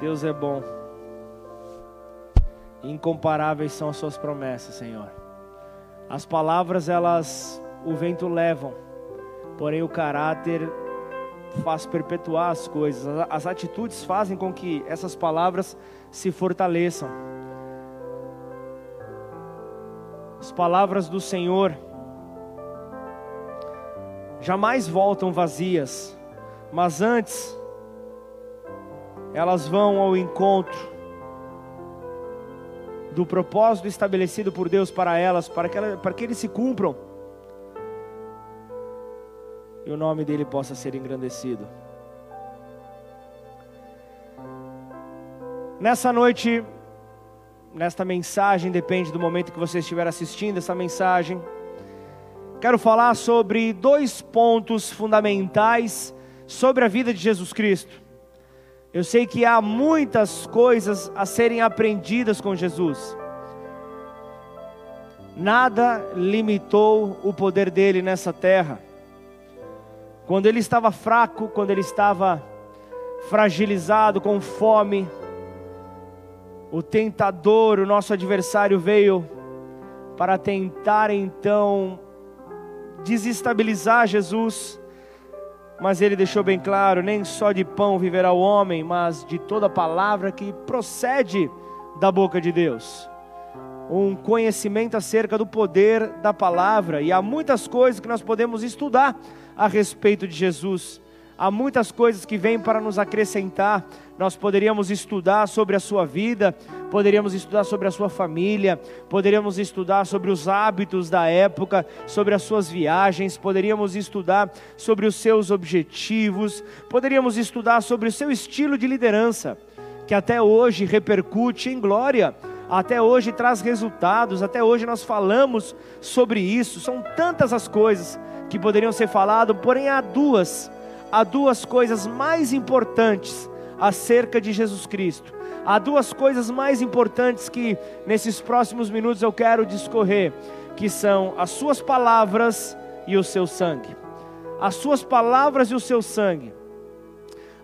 Deus é bom. Incomparáveis são as suas promessas, Senhor. As palavras, elas o vento levam, porém o caráter faz perpetuar as coisas. As atitudes fazem com que essas palavras se fortaleçam. As palavras do Senhor jamais voltam vazias, mas antes elas vão ao encontro do propósito estabelecido por Deus para elas, para que, ela, para que eles se cumpram e o nome dele possa ser engrandecido. Nessa noite, nesta mensagem, depende do momento que você estiver assistindo essa mensagem, quero falar sobre dois pontos fundamentais sobre a vida de Jesus Cristo. Eu sei que há muitas coisas a serem aprendidas com Jesus. Nada limitou o poder dele nessa terra. Quando ele estava fraco, quando ele estava fragilizado, com fome, o tentador, o nosso adversário, veio para tentar então desestabilizar Jesus mas ele deixou bem claro: nem só de pão viverá o homem, mas de toda palavra que procede da boca de Deus. Um conhecimento acerca do poder da palavra, e há muitas coisas que nós podemos estudar a respeito de Jesus há muitas coisas que vêm para nos acrescentar. Nós poderíamos estudar sobre a sua vida, poderíamos estudar sobre a sua família, poderíamos estudar sobre os hábitos da época, sobre as suas viagens, poderíamos estudar sobre os seus objetivos, poderíamos estudar sobre o seu estilo de liderança, que até hoje repercute em glória. Até hoje traz resultados, até hoje nós falamos sobre isso. São tantas as coisas que poderiam ser faladas, porém há duas há duas coisas mais importantes acerca de Jesus Cristo. Há duas coisas mais importantes que nesses próximos minutos eu quero discorrer, que são as suas palavras e o seu sangue. As suas palavras e o seu sangue.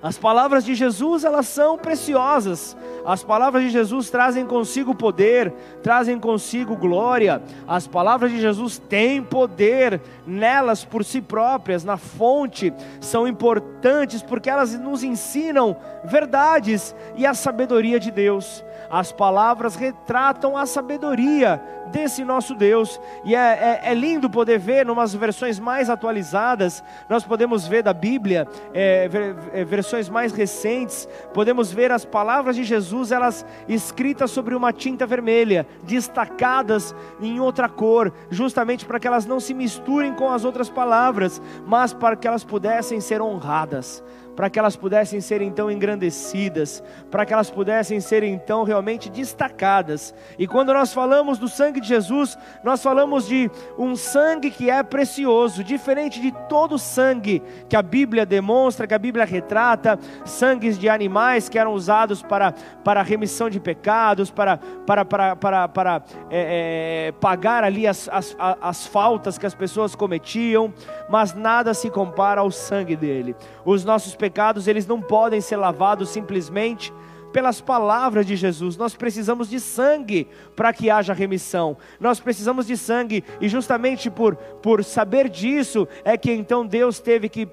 As palavras de Jesus, elas são preciosas. As palavras de Jesus trazem consigo poder, trazem consigo glória. As palavras de Jesus têm poder nelas por si próprias, na fonte, são importantes porque elas nos ensinam verdades e a sabedoria de Deus. As palavras retratam a sabedoria desse nosso Deus, e é, é, é lindo poder ver, numas versões mais atualizadas, nós podemos ver da Bíblia, é, é, versões mais recentes, podemos ver as palavras de Jesus, elas escritas sobre uma tinta vermelha, destacadas em outra cor, justamente para que elas não se misturem com as outras palavras, mas para que elas pudessem ser honradas para que elas pudessem ser então engrandecidas, para que elas pudessem ser então realmente destacadas. E quando nós falamos do sangue de Jesus, nós falamos de um sangue que é precioso, diferente de todo sangue que a Bíblia demonstra, que a Bíblia retrata, sangues de animais que eram usados para, para remissão de pecados, para, para, para, para, para é, é, pagar ali as, as, as faltas que as pessoas cometiam, mas nada se compara ao sangue dele. Os nossos pecados, eles não podem ser lavados simplesmente pelas palavras de Jesus. Nós precisamos de sangue para que haja remissão. Nós precisamos de sangue e justamente por por saber disso é que então Deus teve que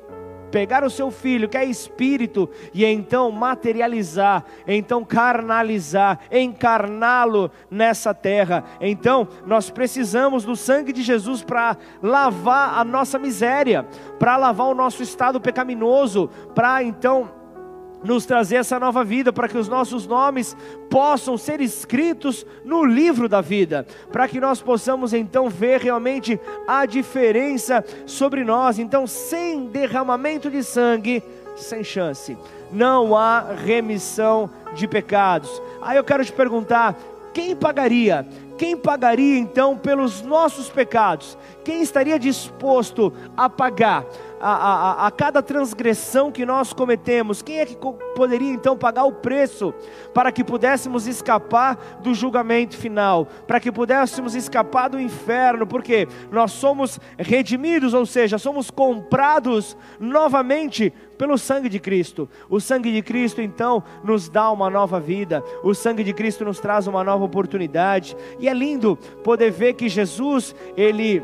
pegar o seu filho, que é espírito, e então materializar, então carnalizar, encarná-lo nessa terra. Então, nós precisamos do sangue de Jesus para lavar a nossa miséria, para lavar o nosso estado pecaminoso, para então nos trazer essa nova vida, para que os nossos nomes possam ser escritos no livro da vida, para que nós possamos então ver realmente a diferença sobre nós. Então, sem derramamento de sangue, sem chance, não há remissão de pecados. Aí eu quero te perguntar: quem pagaria? Quem pagaria então pelos nossos pecados? Quem estaria disposto a pagar? A, a, a cada transgressão que nós cometemos, quem é que poderia então pagar o preço para que pudéssemos escapar do julgamento final, para que pudéssemos escapar do inferno, porque nós somos redimidos, ou seja, somos comprados novamente pelo sangue de Cristo. O sangue de Cristo então nos dá uma nova vida, o sangue de Cristo nos traz uma nova oportunidade, e é lindo poder ver que Jesus, ele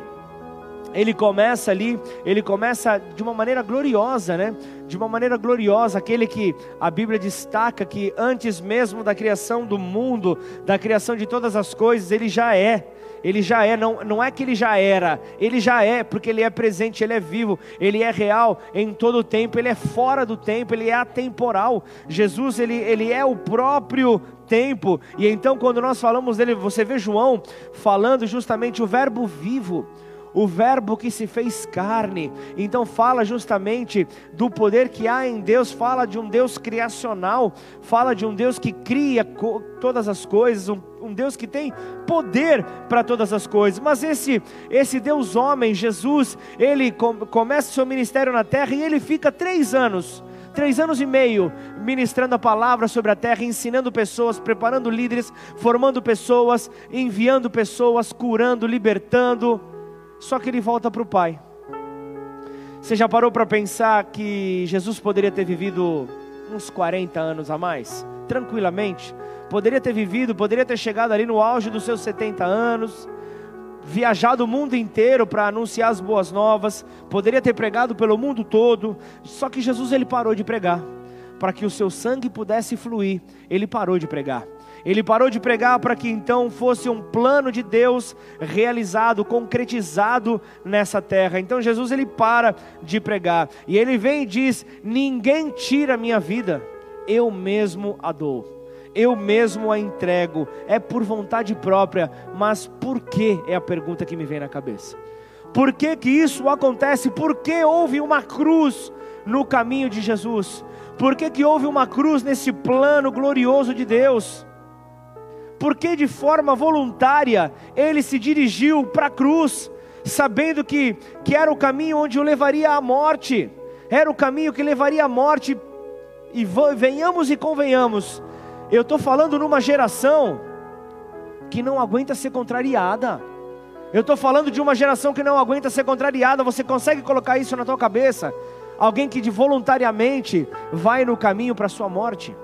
ele começa ali, ele começa de uma maneira gloriosa, né? De uma maneira gloriosa, aquele que a Bíblia destaca que antes mesmo da criação do mundo, da criação de todas as coisas, ele já é. Ele já é, não, não é que ele já era, ele já é, porque ele é presente, ele é vivo, ele é real em todo o tempo, ele é fora do tempo, ele é atemporal. Jesus, ele, ele é o próprio tempo, e então quando nós falamos dele, você vê João falando justamente o Verbo vivo o Verbo que se fez carne. Então fala justamente do poder que há em Deus, fala de um Deus criacional, fala de um Deus que cria todas as coisas, um, um Deus que tem poder para todas as coisas. Mas esse esse Deus homem, Jesus, ele com, começa seu ministério na terra e ele fica três anos três anos e meio ministrando a palavra sobre a terra, ensinando pessoas, preparando líderes, formando pessoas, enviando pessoas, curando, libertando. Só que ele volta para o Pai. Você já parou para pensar que Jesus poderia ter vivido uns 40 anos a mais? Tranquilamente. Poderia ter vivido, poderia ter chegado ali no auge dos seus 70 anos, viajado o mundo inteiro para anunciar as boas novas, poderia ter pregado pelo mundo todo, só que Jesus ele parou de pregar, para que o seu sangue pudesse fluir, ele parou de pregar. Ele parou de pregar para que então fosse um plano de Deus realizado, concretizado nessa terra. Então Jesus ele para de pregar e ele vem e diz: Ninguém tira a minha vida, eu mesmo a dou. Eu mesmo a entrego, é por vontade própria, mas por que é a pergunta que me vem na cabeça? Por que, que isso acontece? Por que houve uma cruz no caminho de Jesus? Por que, que houve uma cruz nesse plano glorioso de Deus? Porque de forma voluntária ele se dirigiu para a cruz, sabendo que, que era o caminho onde o levaria à morte, era o caminho que levaria à morte, e venhamos e convenhamos, eu estou falando numa geração que não aguenta ser contrariada. Eu estou falando de uma geração que não aguenta ser contrariada. Você consegue colocar isso na tua cabeça? Alguém que de voluntariamente vai no caminho para a sua morte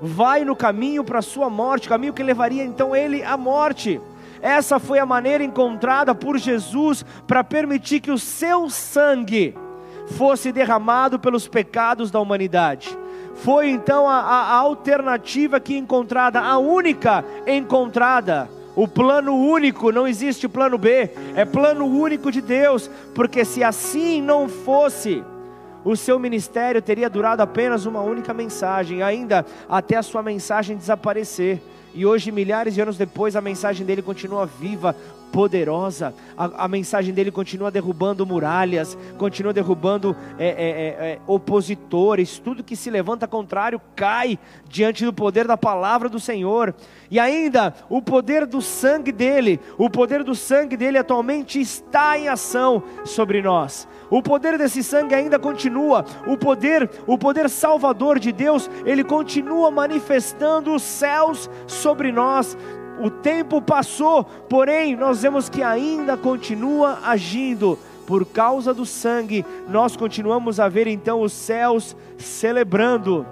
vai no caminho para a sua morte, caminho que levaria então ele à morte. Essa foi a maneira encontrada por Jesus para permitir que o seu sangue fosse derramado pelos pecados da humanidade. Foi então a, a, a alternativa que encontrada, a única encontrada. O plano único, não existe plano B, é plano único de Deus, porque se assim não fosse, o seu ministério teria durado apenas uma única mensagem, ainda até a sua mensagem desaparecer. E hoje, milhares de anos depois, a mensagem dele continua viva, poderosa. A, a, mensagem dele continua derrubando muralhas, continua derrubando é, é, é, é, opositores. Tudo que se levanta contrário cai diante do poder da palavra do Senhor. E ainda o poder do sangue dele, o poder do sangue dele atualmente está em ação sobre nós. O poder desse sangue ainda continua. O poder, o poder salvador de Deus, ele continua manifestando os céus sobre nós o tempo passou, porém nós vemos que ainda continua agindo. Por causa do sangue, nós continuamos a ver então os céus celebrando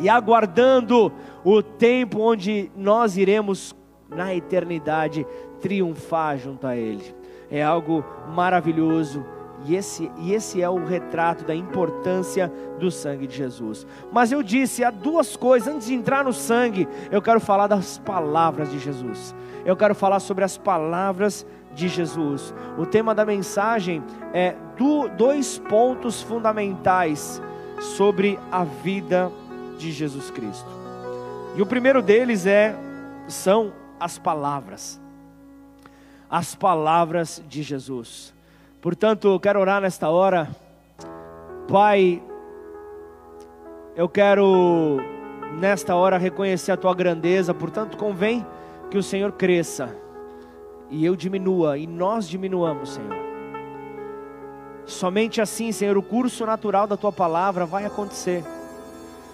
e aguardando o tempo onde nós iremos na eternidade triunfar junto a Ele. É algo maravilhoso e esse, e esse é o retrato da importância do sangue de Jesus. Mas eu disse, há duas coisas, antes de entrar no sangue, eu quero falar das palavras de Jesus. Eu quero falar sobre as palavras de Jesus. O tema da mensagem é do, dois pontos fundamentais sobre a vida de Jesus Cristo. E o primeiro deles é são as palavras. As palavras de Jesus. Portanto, eu quero orar nesta hora. Pai, eu quero nesta hora reconhecer a tua grandeza, portanto, convém que o Senhor cresça e eu diminua e nós diminuamos, Senhor. Somente assim, Senhor, o curso natural da tua palavra vai acontecer.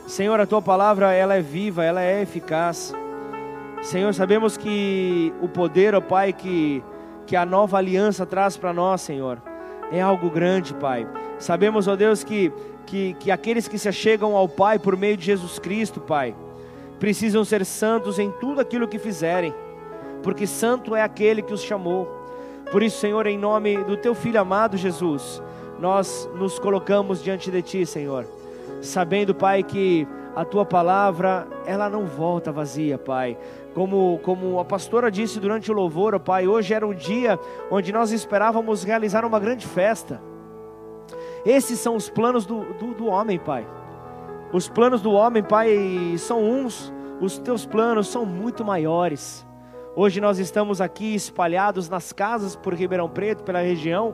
Senhor, a tua palavra ela é viva, ela é eficaz. Senhor, sabemos que o poder, ó Pai, que, que a nova aliança traz para nós, Senhor, é algo grande, Pai. Sabemos, ó Deus, que, que, que aqueles que se achegam ao Pai por meio de Jesus Cristo, Pai, precisam ser santos em tudo aquilo que fizerem, porque santo é aquele que os chamou. Por isso, Senhor, em nome do teu filho amado Jesus, nós nos colocamos diante de ti, Senhor, sabendo, Pai, que a tua palavra, ela não volta vazia, Pai. Como, como a pastora disse durante o louvor, Pai, hoje era um dia onde nós esperávamos realizar uma grande festa. Esses são os planos do, do, do homem, Pai. Os planos do homem, Pai, são uns, os teus planos são muito maiores. Hoje nós estamos aqui espalhados nas casas por Ribeirão Preto, pela região.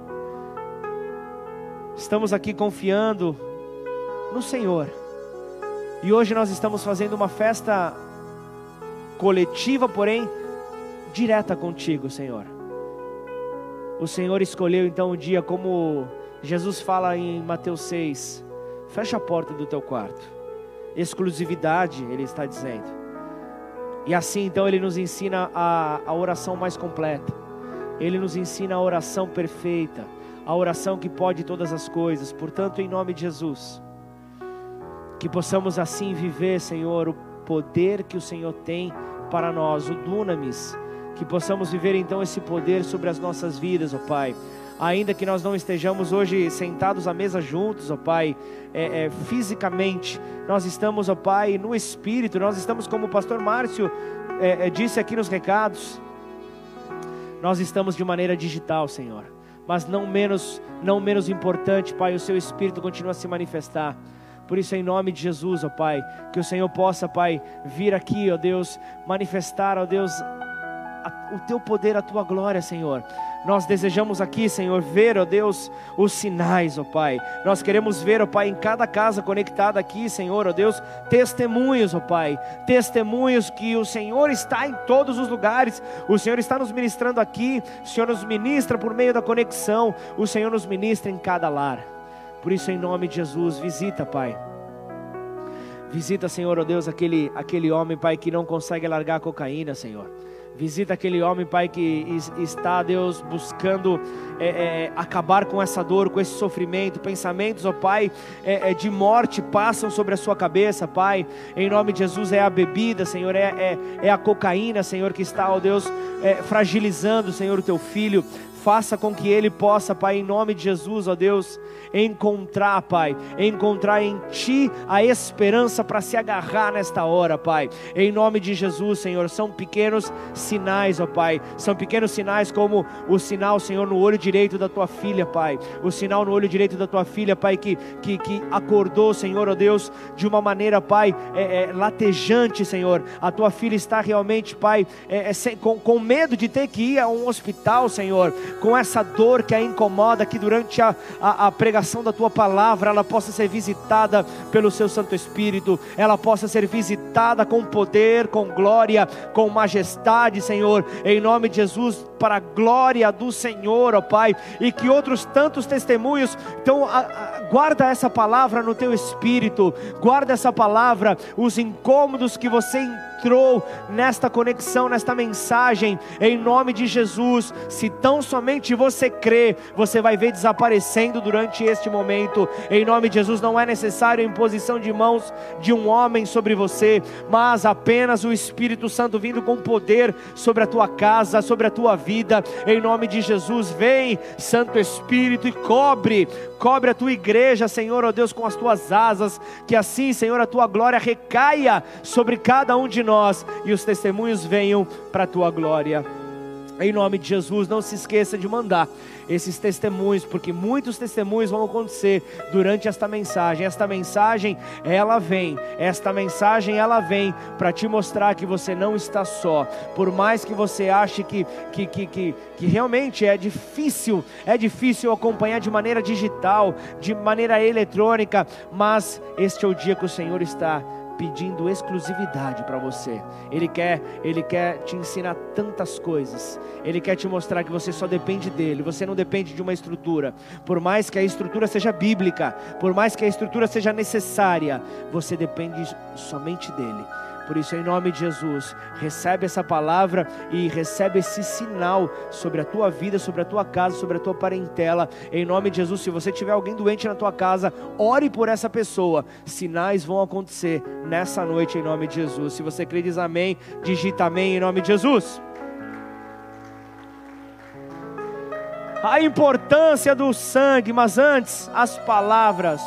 Estamos aqui confiando no Senhor. E hoje nós estamos fazendo uma festa coletiva, porém direta contigo, Senhor. O Senhor escolheu então o dia como Jesus fala em Mateus 6: fecha a porta do teu quarto. Exclusividade, ele está dizendo. E assim então ele nos ensina a, a oração mais completa. Ele nos ensina a oração perfeita, a oração que pode todas as coisas. Portanto, em nome de Jesus, que possamos assim viver, Senhor, o poder que o Senhor tem para nós, o dunamis, que possamos viver então esse poder sobre as nossas vidas, ó Pai. Ainda que nós não estejamos hoje sentados à mesa juntos, ó Pai, é, é, fisicamente, nós estamos, ó Pai, no Espírito, nós estamos, como o pastor Márcio é, é, disse aqui nos recados, nós estamos de maneira digital, Senhor, mas não menos, não menos importante, Pai, o Seu Espírito continua a se manifestar. Por isso, em nome de Jesus, ó Pai, que o Senhor possa, Pai, vir aqui, ó Deus, manifestar, ó Deus, a, o Teu poder, a Tua glória, Senhor nós desejamos aqui, Senhor, ver, ó Deus, os sinais, ó Pai. Nós queremos ver, ó Pai, em cada casa conectada aqui, Senhor, ó Deus, testemunhos, ó Pai. Testemunhos que o Senhor está em todos os lugares. O Senhor está nos ministrando aqui. O Senhor nos ministra por meio da conexão. O Senhor nos ministra em cada lar. Por isso, em nome de Jesus, visita, Pai. Visita, Senhor, ó Deus, aquele, aquele homem, Pai, que não consegue largar a cocaína, Senhor. Visita aquele homem, Pai, que está, Deus, buscando é, é, acabar com essa dor, com esse sofrimento. Pensamentos, ó Pai, é, é, de morte passam sobre a sua cabeça, Pai. Em nome de Jesus, é a bebida, Senhor, é, é, é a cocaína, Senhor, que está, ó Deus, é, fragilizando, Senhor, o teu filho. Faça com que ele possa, Pai, em nome de Jesus, ó Deus, encontrar, Pai, encontrar em Ti a esperança para se agarrar nesta hora, Pai. Em nome de Jesus, Senhor, são pequenos sinais, ó Pai, são pequenos sinais como o sinal, Senhor, no olho direito da Tua filha, Pai, o sinal no olho direito da Tua filha, Pai, que, que, que acordou, Senhor, ó Deus, de uma maneira, Pai, é, é, latejante, Senhor. A Tua filha está realmente, Pai, é, é com, com medo de ter que ir a um hospital, Senhor com essa dor que a incomoda, que durante a, a, a pregação da tua palavra ela possa ser visitada pelo seu Santo Espírito, ela possa ser visitada com poder, com glória, com majestade, Senhor, em nome de Jesus, para a glória do Senhor, ó Pai, e que outros tantos testemunhos, então a, a, guarda essa palavra no teu espírito, guarda essa palavra, os incômodos que você entrou nesta conexão, nesta mensagem, em nome de Jesus. Se tão somente você crê, você vai ver desaparecendo durante este momento. Em nome de Jesus, não é necessário a imposição de mãos de um homem sobre você, mas apenas o Espírito Santo vindo com poder sobre a tua casa, sobre a tua vida. Em nome de Jesus, vem, Santo Espírito, e cobre, cobre a tua igreja, Senhor, ó Deus, com as tuas asas. Que assim, Senhor, a tua glória recaia sobre cada um de nós nós e os testemunhos venham para a tua glória. Em nome de Jesus, não se esqueça de mandar esses testemunhos, porque muitos testemunhos vão acontecer durante esta mensagem. Esta mensagem, ela vem, esta mensagem, ela vem para te mostrar que você não está só. Por mais que você ache que, que, que, que, que realmente é difícil, é difícil acompanhar de maneira digital, de maneira eletrônica, mas este é o dia que o Senhor está pedindo exclusividade para você. Ele quer, ele quer te ensinar tantas coisas. Ele quer te mostrar que você só depende dele. Você não depende de uma estrutura. Por mais que a estrutura seja bíblica, por mais que a estrutura seja necessária, você depende somente dele. Por isso, em nome de Jesus, recebe essa palavra e recebe esse sinal sobre a tua vida, sobre a tua casa, sobre a tua parentela. Em nome de Jesus, se você tiver alguém doente na tua casa, ore por essa pessoa. Sinais vão acontecer nessa noite em nome de Jesus. Se você crê, diz amém, digita amém em nome de Jesus. A importância do sangue, mas antes, as palavras.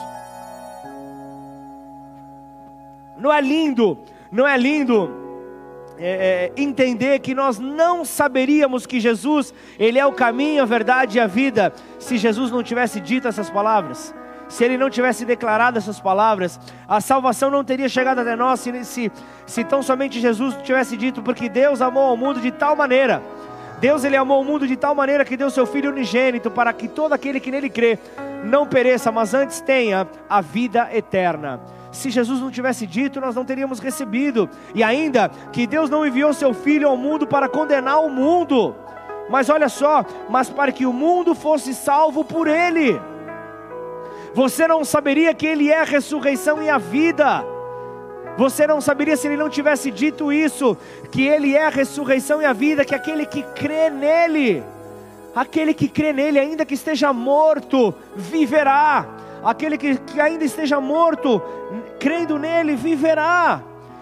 Não é lindo não é lindo é, é, entender que nós não saberíamos que Jesus, Ele é o caminho, a verdade e a vida, se Jesus não tivesse dito essas palavras? Se Ele não tivesse declarado essas palavras, a salvação não teria chegado até nós se, se, se tão somente Jesus tivesse dito, porque Deus amou ao mundo de tal maneira. Deus ele amou o mundo de tal maneira que deu seu Filho unigênito para que todo aquele que nele crê não pereça, mas antes tenha a vida eterna se Jesus não tivesse dito, nós não teríamos recebido. E ainda que Deus não enviou seu filho ao mundo para condenar o mundo, mas olha só, mas para que o mundo fosse salvo por ele. Você não saberia que ele é a ressurreição e a vida. Você não saberia se ele não tivesse dito isso, que ele é a ressurreição e a vida, que aquele que crê nele, aquele que crê nele, ainda que esteja morto, viverá aquele que, que ainda esteja morto, crendo nele, viverá.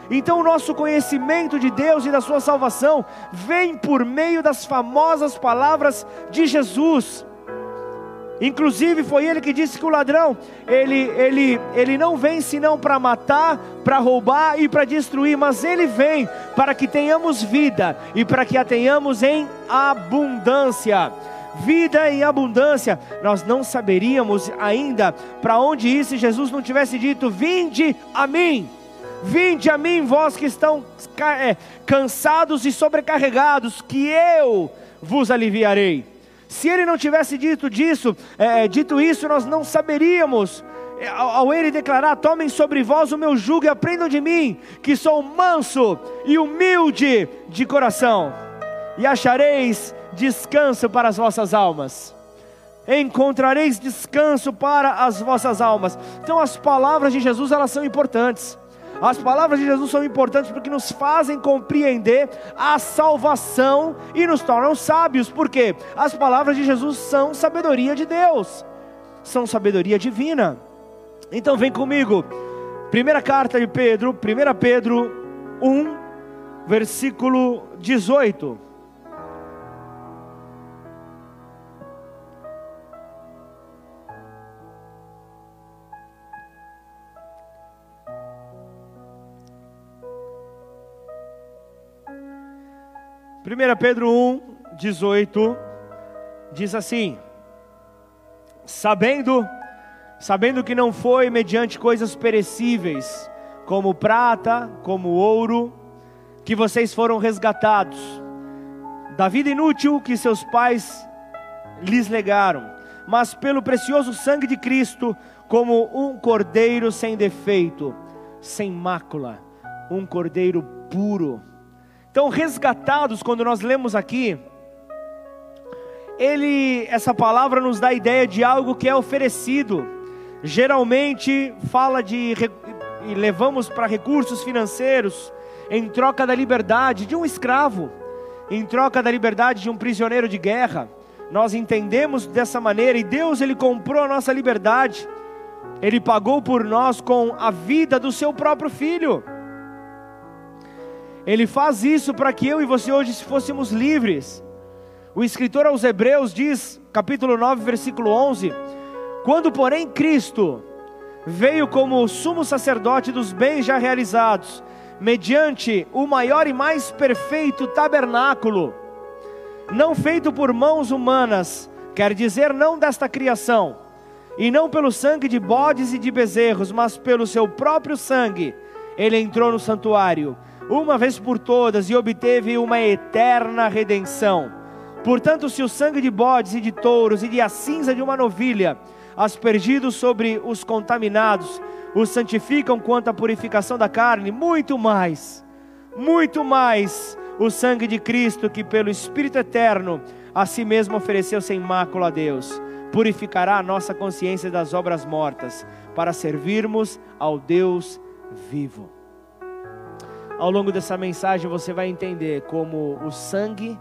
Então, o nosso conhecimento de Deus e da Sua salvação vem por meio das famosas palavras de Jesus. Inclusive, foi ele que disse que o ladrão, ele, ele, ele não vem senão para matar, para roubar e para destruir, mas ele vem para que tenhamos vida e para que a tenhamos em abundância vida em abundância, nós não saberíamos ainda para onde ir se Jesus não tivesse dito: Vinde a mim, vinde a mim, vós que estão é, cansados e sobrecarregados, que eu vos aliviarei. Se ele não tivesse dito disso, é, dito isso, nós não saberíamos. É, ao, ao ele declarar: Tomem sobre vós o meu jugo e aprendam de mim, que sou manso e humilde de coração, e achareis descanso para as vossas almas. Encontrareis descanso para as vossas almas. Então as palavras de Jesus elas são importantes. As palavras de Jesus são importantes porque nos fazem compreender a salvação e nos tornam sábios, porque as palavras de Jesus são sabedoria de Deus, são sabedoria divina. Então vem comigo, primeira carta de Pedro, 1 Pedro 1, versículo 18. 1 Pedro 1, 18, diz assim: Sabendo, sabendo que não foi mediante coisas perecíveis, como prata, como ouro, que vocês foram resgatados, da vida inútil que seus pais lhes legaram, mas pelo precioso sangue de Cristo, como um cordeiro sem defeito, sem mácula, um cordeiro puro então, resgatados, quando nós lemos aqui, ele, essa palavra nos dá a ideia de algo que é oferecido. Geralmente fala de e levamos para recursos financeiros em troca da liberdade de um escravo, em troca da liberdade de um prisioneiro de guerra. Nós entendemos dessa maneira e Deus ele comprou a nossa liberdade. Ele pagou por nós com a vida do seu próprio filho. Ele faz isso para que eu e você hoje fôssemos livres. O escritor aos Hebreus diz, capítulo 9, versículo 11: Quando, porém, Cristo veio como sumo sacerdote dos bens já realizados, mediante o maior e mais perfeito tabernáculo, não feito por mãos humanas, quer dizer, não desta criação, e não pelo sangue de bodes e de bezerros, mas pelo seu próprio sangue, ele entrou no santuário uma vez por todas e obteve uma eterna redenção. Portanto, se o sangue de bodes e de touros e de a cinza de uma novilha aspergidos sobre os contaminados, os santificam quanto à purificação da carne, muito mais, muito mais o sangue de Cristo, que pelo Espírito eterno a si mesmo ofereceu sem mácula a Deus, purificará a nossa consciência das obras mortas, para servirmos ao Deus vivo. Ao longo dessa mensagem você vai entender como o sangue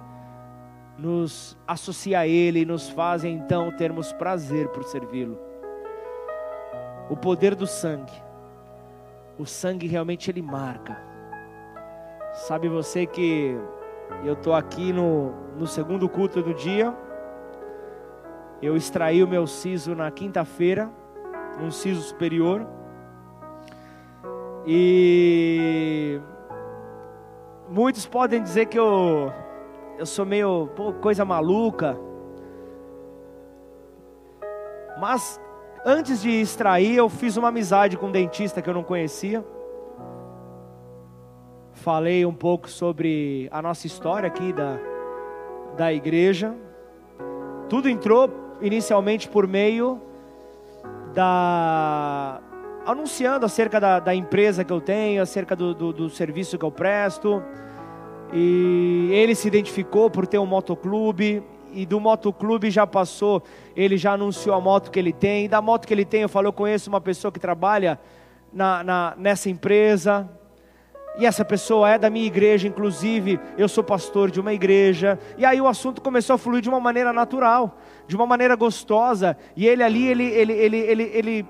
nos associa a Ele e nos faz então termos prazer por servi-lo. O poder do sangue, o sangue realmente ele marca. Sabe você que eu estou aqui no, no segundo culto do dia, eu extraí o meu siso na quinta-feira, um siso superior, e muitos podem dizer que eu eu sou meio pô, coisa maluca. Mas antes de extrair, eu fiz uma amizade com um dentista que eu não conhecia. Falei um pouco sobre a nossa história aqui da, da igreja. Tudo entrou inicialmente por meio da. Anunciando acerca da, da empresa que eu tenho, acerca do, do, do serviço que eu presto e ele se identificou por ter um motoclube. E do motoclube já passou, ele já anunciou a moto que ele tem. E da moto que ele tem, eu falei, eu conheço uma pessoa que trabalha na, na, nessa empresa. E essa pessoa é da minha igreja, inclusive eu sou pastor de uma igreja. E aí o assunto começou a fluir de uma maneira natural, de uma maneira gostosa. E ele ali, ele, ele, ele, ele, ele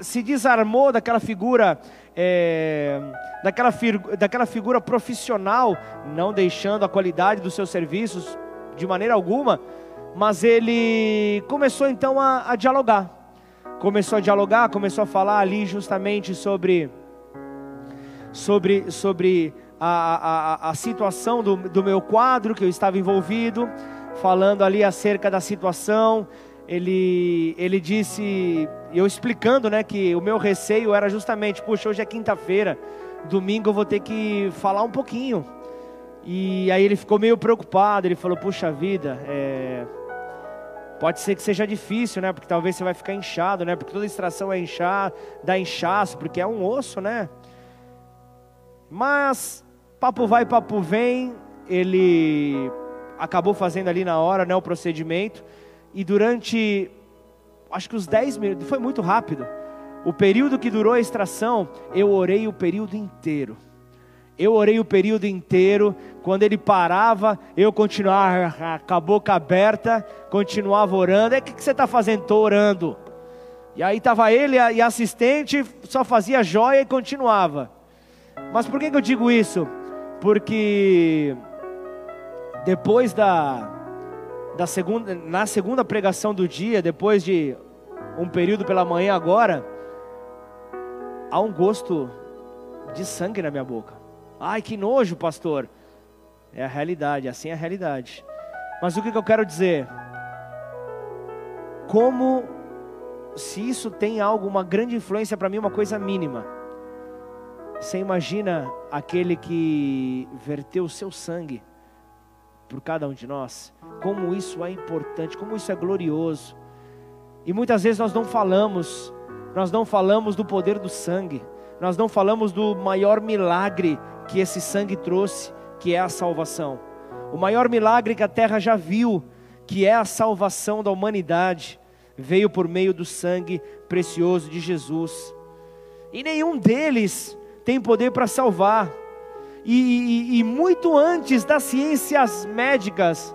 se desarmou daquela figura é, daquela, daquela figura profissional, não deixando a qualidade dos seus serviços de maneira alguma, mas ele começou então a, a dialogar. Começou a dialogar, começou a falar ali justamente sobre, sobre, sobre a, a, a situação do, do meu quadro que eu estava envolvido, falando ali acerca da situação. Ele, ele disse eu explicando, né, que o meu receio era justamente, puxa, hoje é quinta-feira, domingo eu vou ter que falar um pouquinho. E aí ele ficou meio preocupado, ele falou, puxa vida, é... pode ser que seja difícil, né, porque talvez você vai ficar inchado, né, porque toda extração é inchar, dá inchaço, porque é um osso, né. Mas, papo vai, papo vem, ele acabou fazendo ali na hora, né, o procedimento, e durante acho que os 10 minutos, foi muito rápido. O período que durou a extração, eu orei o período inteiro. Eu orei o período inteiro. Quando ele parava, eu continuava com a boca aberta, continuava orando. É o que, você está fazendo? Estou orando. E aí estava ele e a assistente, só fazia joia e continuava. Mas por que, que eu digo isso? Porque depois da, da segunda, na segunda pregação do dia, depois de um período pela manhã agora, há um gosto de sangue na minha boca. Ai, que nojo, pastor. É a realidade, assim é a realidade. Mas o que, eu quero dizer? Como se isso tem algo, uma grande influência para mim, uma coisa mínima. Você imagina aquele que verteu o seu sangue por cada um de nós? Como isso é importante, como isso é glorioso. E muitas vezes nós não falamos, nós não falamos do poder do sangue, nós não falamos do maior milagre que esse sangue trouxe, que é a salvação. O maior milagre que a terra já viu, que é a salvação da humanidade, veio por meio do sangue precioso de Jesus. E nenhum deles tem poder para salvar. E, e, e, muito antes das ciências médicas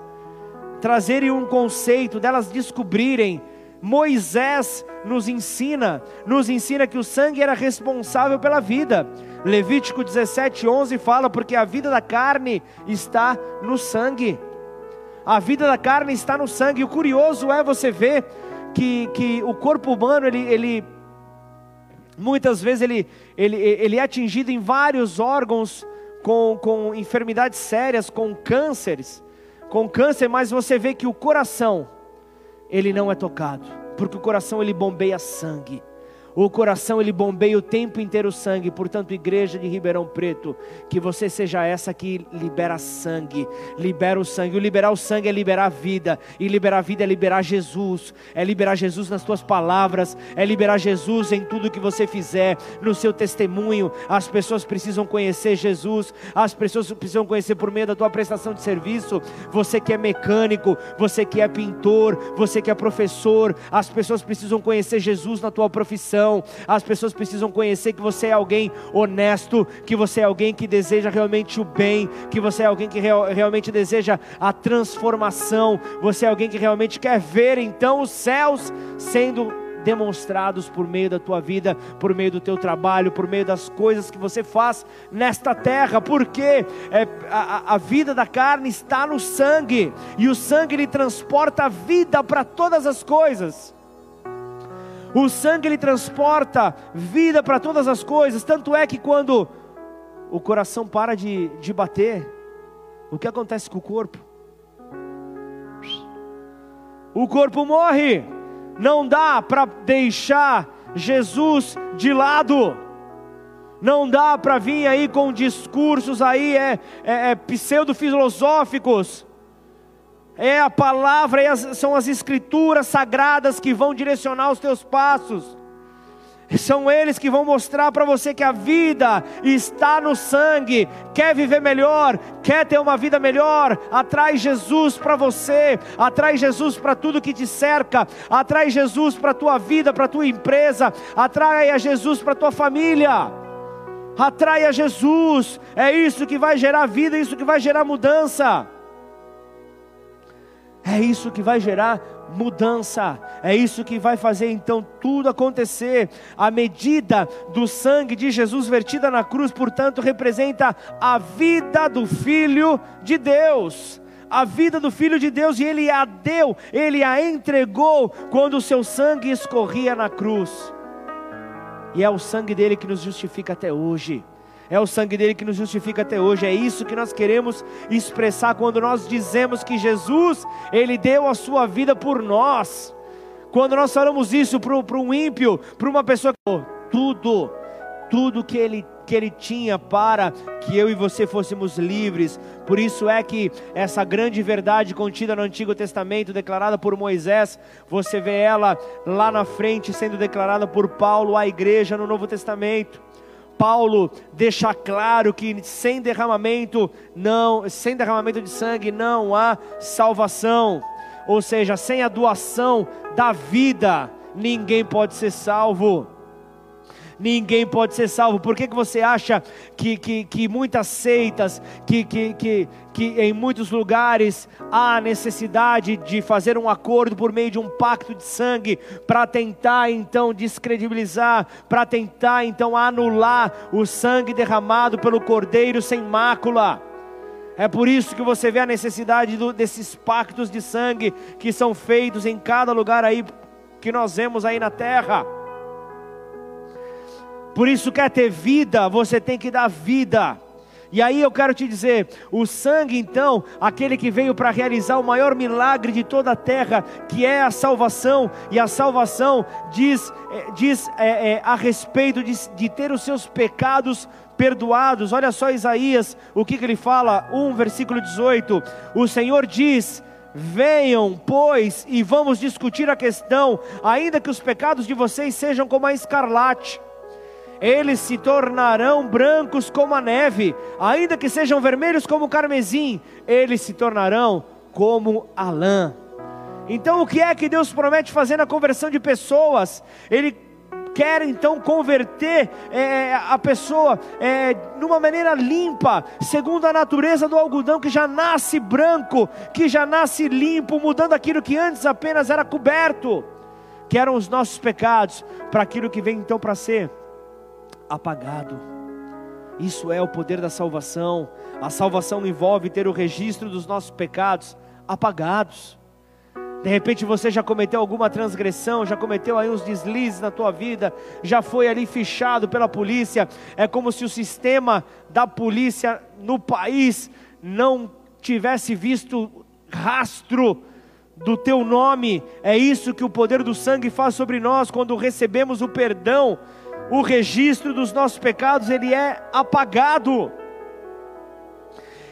trazerem um conceito, delas descobrirem Moisés nos ensina, nos ensina que o sangue era responsável pela vida. Levítico 17:11 fala porque a vida da carne está no sangue. A vida da carne está no sangue. E o curioso é você ver que, que o corpo humano ele, ele muitas vezes ele, ele, ele é atingido em vários órgãos com, com enfermidades sérias, com cânceres, com câncer, mas você vê que o coração ele não é tocado, porque o coração ele bombeia sangue. O coração ele bombeia o tempo inteiro sangue, portanto, igreja de Ribeirão Preto, que você seja essa que libera sangue, libera o sangue. O liberar o sangue é liberar a vida, e liberar a vida é liberar Jesus, é liberar Jesus nas tuas palavras, é liberar Jesus em tudo que você fizer, no seu testemunho. As pessoas precisam conhecer Jesus, as pessoas precisam conhecer por meio da tua prestação de serviço. Você que é mecânico, você que é pintor, você que é professor, as pessoas precisam conhecer Jesus na tua profissão as pessoas precisam conhecer que você é alguém honesto, que você é alguém que deseja realmente o bem, que você é alguém que real, realmente deseja a transformação, você é alguém que realmente quer ver então os céus sendo demonstrados por meio da tua vida, por meio do teu trabalho, por meio das coisas que você faz nesta terra, porque é, a, a vida da carne está no sangue, e o sangue lhe transporta a vida para todas as coisas. O sangue ele transporta vida para todas as coisas. Tanto é que quando o coração para de, de bater, o que acontece com o corpo? O corpo morre. Não dá para deixar Jesus de lado. Não dá para vir aí com discursos aí é, é, é pseudo-filosóficos é a palavra, são as escrituras sagradas que vão direcionar os teus passos. São eles que vão mostrar para você que a vida está no sangue. Quer viver melhor, quer ter uma vida melhor, atrai Jesus para você, atrai Jesus para tudo que te cerca, atrai Jesus para a tua vida, para a tua empresa, atrai a Jesus para a tua família. Atrai a Jesus, é isso que vai gerar vida, é isso que vai gerar mudança. É isso que vai gerar mudança, é isso que vai fazer então tudo acontecer. A medida do sangue de Jesus vertida na cruz, portanto, representa a vida do Filho de Deus. A vida do Filho de Deus, e Ele a deu, Ele a entregou quando o seu sangue escorria na cruz, e é o sangue dele que nos justifica até hoje. É o sangue dele que nos justifica até hoje. É isso que nós queremos expressar quando nós dizemos que Jesus, ele deu a sua vida por nós. Quando nós falamos isso para um ímpio, para uma pessoa que tudo, tudo que ele que ele tinha para que eu e você fôssemos livres. Por isso é que essa grande verdade contida no Antigo Testamento, declarada por Moisés, você vê ela lá na frente sendo declarada por Paulo à igreja no Novo Testamento. Paulo deixa claro que sem derramamento não, sem derramamento de sangue não há salvação. Ou seja, sem a doação da vida, ninguém pode ser salvo ninguém pode ser salvo. Por que, que você acha que, que, que muitas seitas, que, que, que, que em muitos lugares há necessidade de fazer um acordo por meio de um pacto de sangue para tentar então descredibilizar, para tentar então anular o sangue derramado pelo cordeiro sem mácula? É por isso que você vê a necessidade do, desses pactos de sangue que são feitos em cada lugar aí que nós vemos aí na terra. Por isso, quer ter vida, você tem que dar vida. E aí eu quero te dizer: o sangue, então, aquele que veio para realizar o maior milagre de toda a terra, que é a salvação, e a salvação diz, é, diz é, é, a respeito de, de, ter os seus pecados perdoados. Olha só Isaías, o que, que ele fala, 1 versículo 18: O Senhor diz. Venham, pois, e vamos discutir a questão, ainda que os pecados de vocês sejam como a escarlate, eles se tornarão brancos como a neve, ainda que sejam vermelhos como o carmesim, eles se tornarão como a lã. Então, o que é que Deus promete fazer na conversão de pessoas? Ele quer então converter é, a pessoa é, numa maneira limpa, segundo a natureza do algodão que já nasce branco, que já nasce limpo, mudando aquilo que antes apenas era coberto, que eram os nossos pecados, para aquilo que vem então para ser apagado. Isso é o poder da salvação. A salvação envolve ter o registro dos nossos pecados apagados. De repente você já cometeu alguma transgressão, já cometeu aí uns deslizes na tua vida, já foi ali fichado pela polícia. É como se o sistema da polícia no país não tivesse visto rastro do teu nome. É isso que o poder do sangue faz sobre nós quando recebemos o perdão. O registro dos nossos pecados, ele é apagado.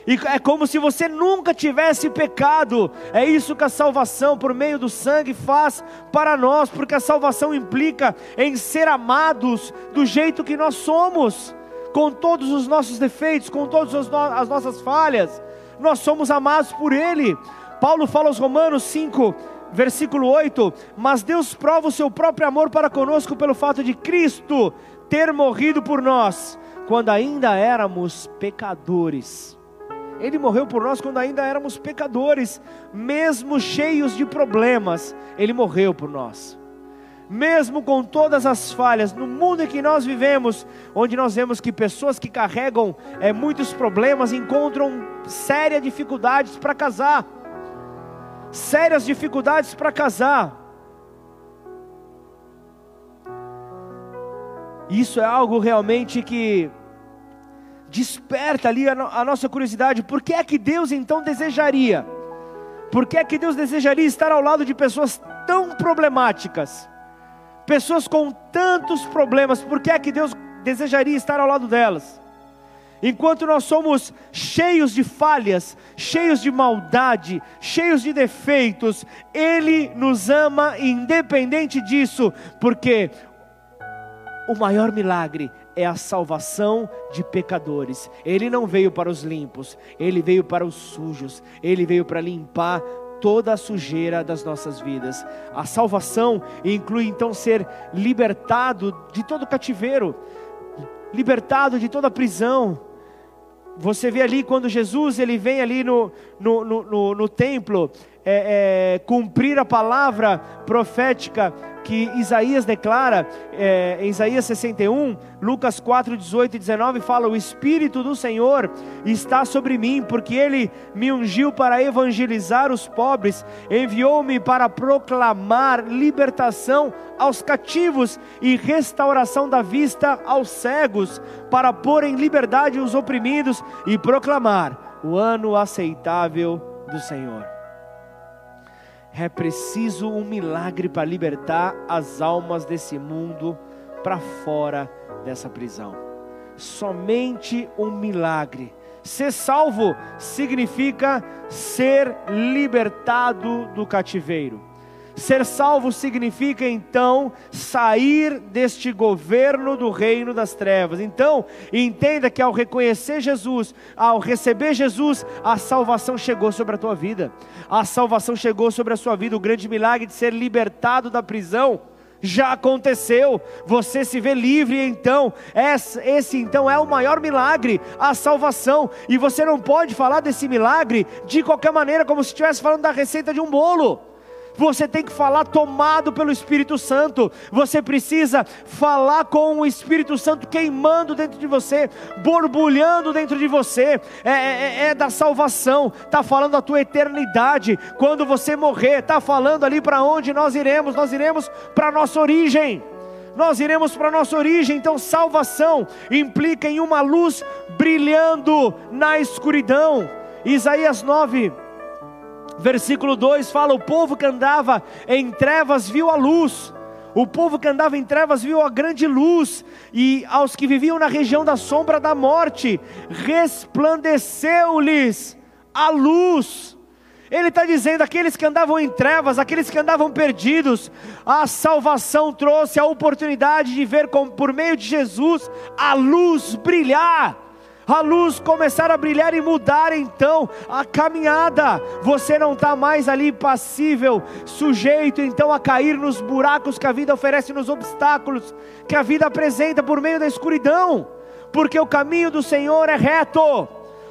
E é como se você nunca tivesse pecado. É isso que a salvação por meio do sangue faz para nós, porque a salvação implica em ser amados do jeito que nós somos, com todos os nossos defeitos, com todas as nossas falhas. Nós somos amados por Ele. Paulo fala aos Romanos 5, versículo 8: Mas Deus prova o seu próprio amor para conosco pelo fato de Cristo ter morrido por nós, quando ainda éramos pecadores. Ele morreu por nós quando ainda éramos pecadores, mesmo cheios de problemas, Ele morreu por nós. Mesmo com todas as falhas, no mundo em que nós vivemos, onde nós vemos que pessoas que carregam é, muitos problemas encontram sérias dificuldades para casar, sérias dificuldades para casar. Isso é algo realmente que desperta ali a, no, a nossa curiosidade. Por que é que Deus então desejaria? Por que é que Deus desejaria estar ao lado de pessoas tão problemáticas? Pessoas com tantos problemas, por que é que Deus desejaria estar ao lado delas? Enquanto nós somos cheios de falhas, cheios de maldade, cheios de defeitos, Ele nos ama independente disso, porque o maior milagre é a salvação de pecadores. Ele não veio para os limpos, ele veio para os sujos, ele veio para limpar toda a sujeira das nossas vidas. A salvação inclui então ser libertado de todo cativeiro, libertado de toda prisão. Você vê ali quando Jesus ele vem ali no, no, no, no, no templo é, é, cumprir a palavra profética que Isaías declara, é, em Isaías 61, Lucas 4, 18 e 19, fala: O Espírito do Senhor está sobre mim, porque Ele me ungiu para evangelizar os pobres, enviou-me para proclamar libertação aos cativos e restauração da vista aos cegos, para pôr em liberdade os oprimidos e proclamar o ano aceitável do Senhor. É preciso um milagre para libertar as almas desse mundo para fora dessa prisão. Somente um milagre. Ser salvo significa ser libertado do cativeiro. Ser salvo significa então sair deste governo do reino das trevas. Então, entenda que ao reconhecer Jesus, ao receber Jesus, a salvação chegou sobre a tua vida. A salvação chegou sobre a sua vida. O grande milagre de ser libertado da prisão já aconteceu, você se vê livre então, esse, então é o maior milagre, a salvação, e você não pode falar desse milagre de qualquer maneira, como se estivesse falando da receita de um bolo você tem que falar tomado pelo Espírito Santo, você precisa falar com o Espírito Santo queimando dentro de você, borbulhando dentro de você, é, é, é, é da salvação, está falando da tua eternidade, quando você morrer, está falando ali para onde nós iremos, nós iremos para a nossa origem. Nós iremos para a nossa origem. Então, salvação implica em uma luz brilhando na escuridão. Isaías 9, Versículo 2 fala: O povo que andava em trevas viu a luz. O povo que andava em trevas viu a grande luz, e aos que viviam na região da sombra da morte, resplandeceu-lhes a luz. Ele está dizendo: aqueles que andavam em trevas, aqueles que andavam perdidos, a salvação trouxe a oportunidade de ver com, por meio de Jesus a luz brilhar a luz começar a brilhar e mudar então a caminhada. Você não está mais ali passível, sujeito então a cair nos buracos que a vida oferece, nos obstáculos que a vida apresenta por meio da escuridão, porque o caminho do Senhor é reto.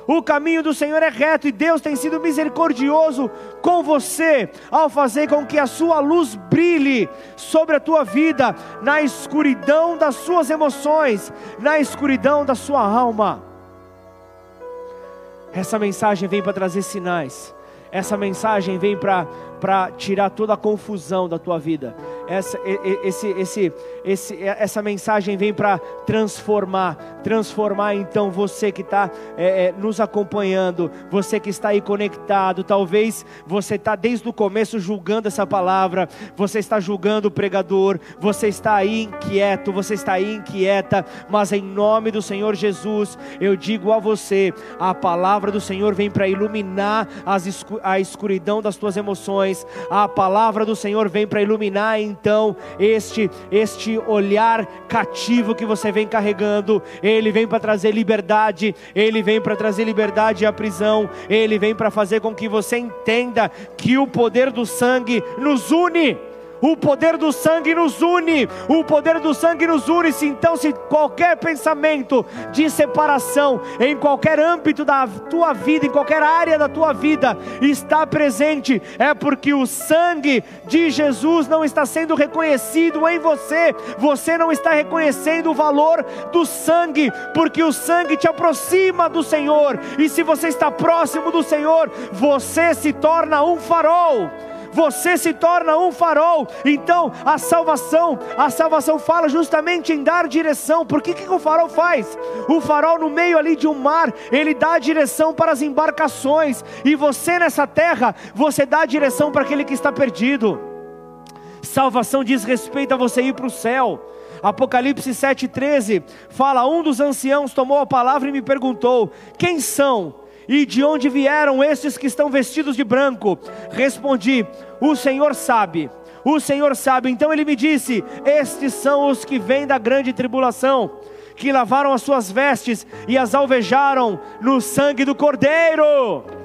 O caminho do Senhor é reto e Deus tem sido misericordioso com você ao fazer com que a sua luz brilhe sobre a tua vida na escuridão das suas emoções, na escuridão da sua alma. Essa mensagem vem para trazer sinais. Essa mensagem vem para tirar toda a confusão da tua vida. essa, esse, esse, esse, essa mensagem vem para transformar, transformar então você que está é, é, nos acompanhando, você que está aí conectado, talvez você está desde o começo julgando essa palavra, você está julgando o pregador, você está aí inquieto, você está aí inquieta, mas em nome do Senhor Jesus, eu digo a você, a palavra do Senhor vem para iluminar as, a escuridão das tuas emoções, a palavra do Senhor vem para iluminar então este, este olhar cativo que você vem carregando, ele vem para trazer liberdade, ele vem para trazer liberdade à prisão, ele vem para fazer com que você entenda que o poder do sangue nos une. O poder do sangue nos une. O poder do sangue nos une. -se. Então, se qualquer pensamento de separação em qualquer âmbito da tua vida, em qualquer área da tua vida, está presente, é porque o sangue de Jesus não está sendo reconhecido em você. Você não está reconhecendo o valor do sangue, porque o sangue te aproxima do Senhor. E se você está próximo do Senhor, você se torna um farol você se torna um farol. Então, a salvação, a salvação fala justamente em dar direção. Por que, que o farol faz? O farol no meio ali de um mar, ele dá direção para as embarcações. E você nessa terra, você dá direção para aquele que está perdido. Salvação diz respeito a você ir para o céu. Apocalipse 7,13 fala: Um dos anciãos tomou a palavra e me perguntou: Quem são? E de onde vieram estes que estão vestidos de branco? Respondi: O Senhor sabe. O Senhor sabe. Então ele me disse: Estes são os que vêm da grande tribulação, que lavaram as suas vestes e as alvejaram no sangue do Cordeiro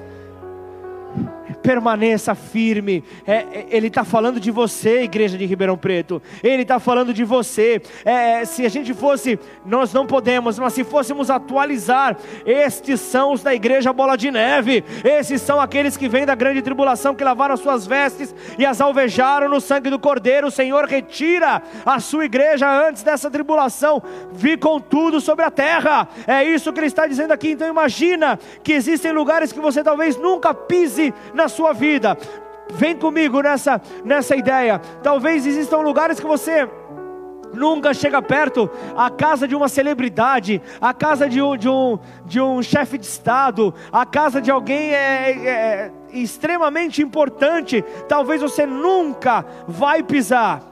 permaneça firme. É, é ele está falando de você, igreja de Ribeirão Preto. Ele está falando de você. É, se a gente fosse, nós não podemos, mas se fôssemos atualizar, estes são os da igreja Bola de Neve. Esses são aqueles que vêm da grande tribulação, que lavaram as suas vestes e as alvejaram no sangue do Cordeiro. O Senhor retira a sua igreja antes dessa tribulação, vi com tudo sobre a terra. É isso que ele está dizendo aqui. Então imagina que existem lugares que você talvez nunca pise na sua vida. Vem comigo nessa, nessa ideia. Talvez existam lugares que você nunca chega perto a casa de uma celebridade, a casa de um, de um, de um chefe de estado, a casa de alguém é, é, é, extremamente importante. Talvez você nunca vai pisar.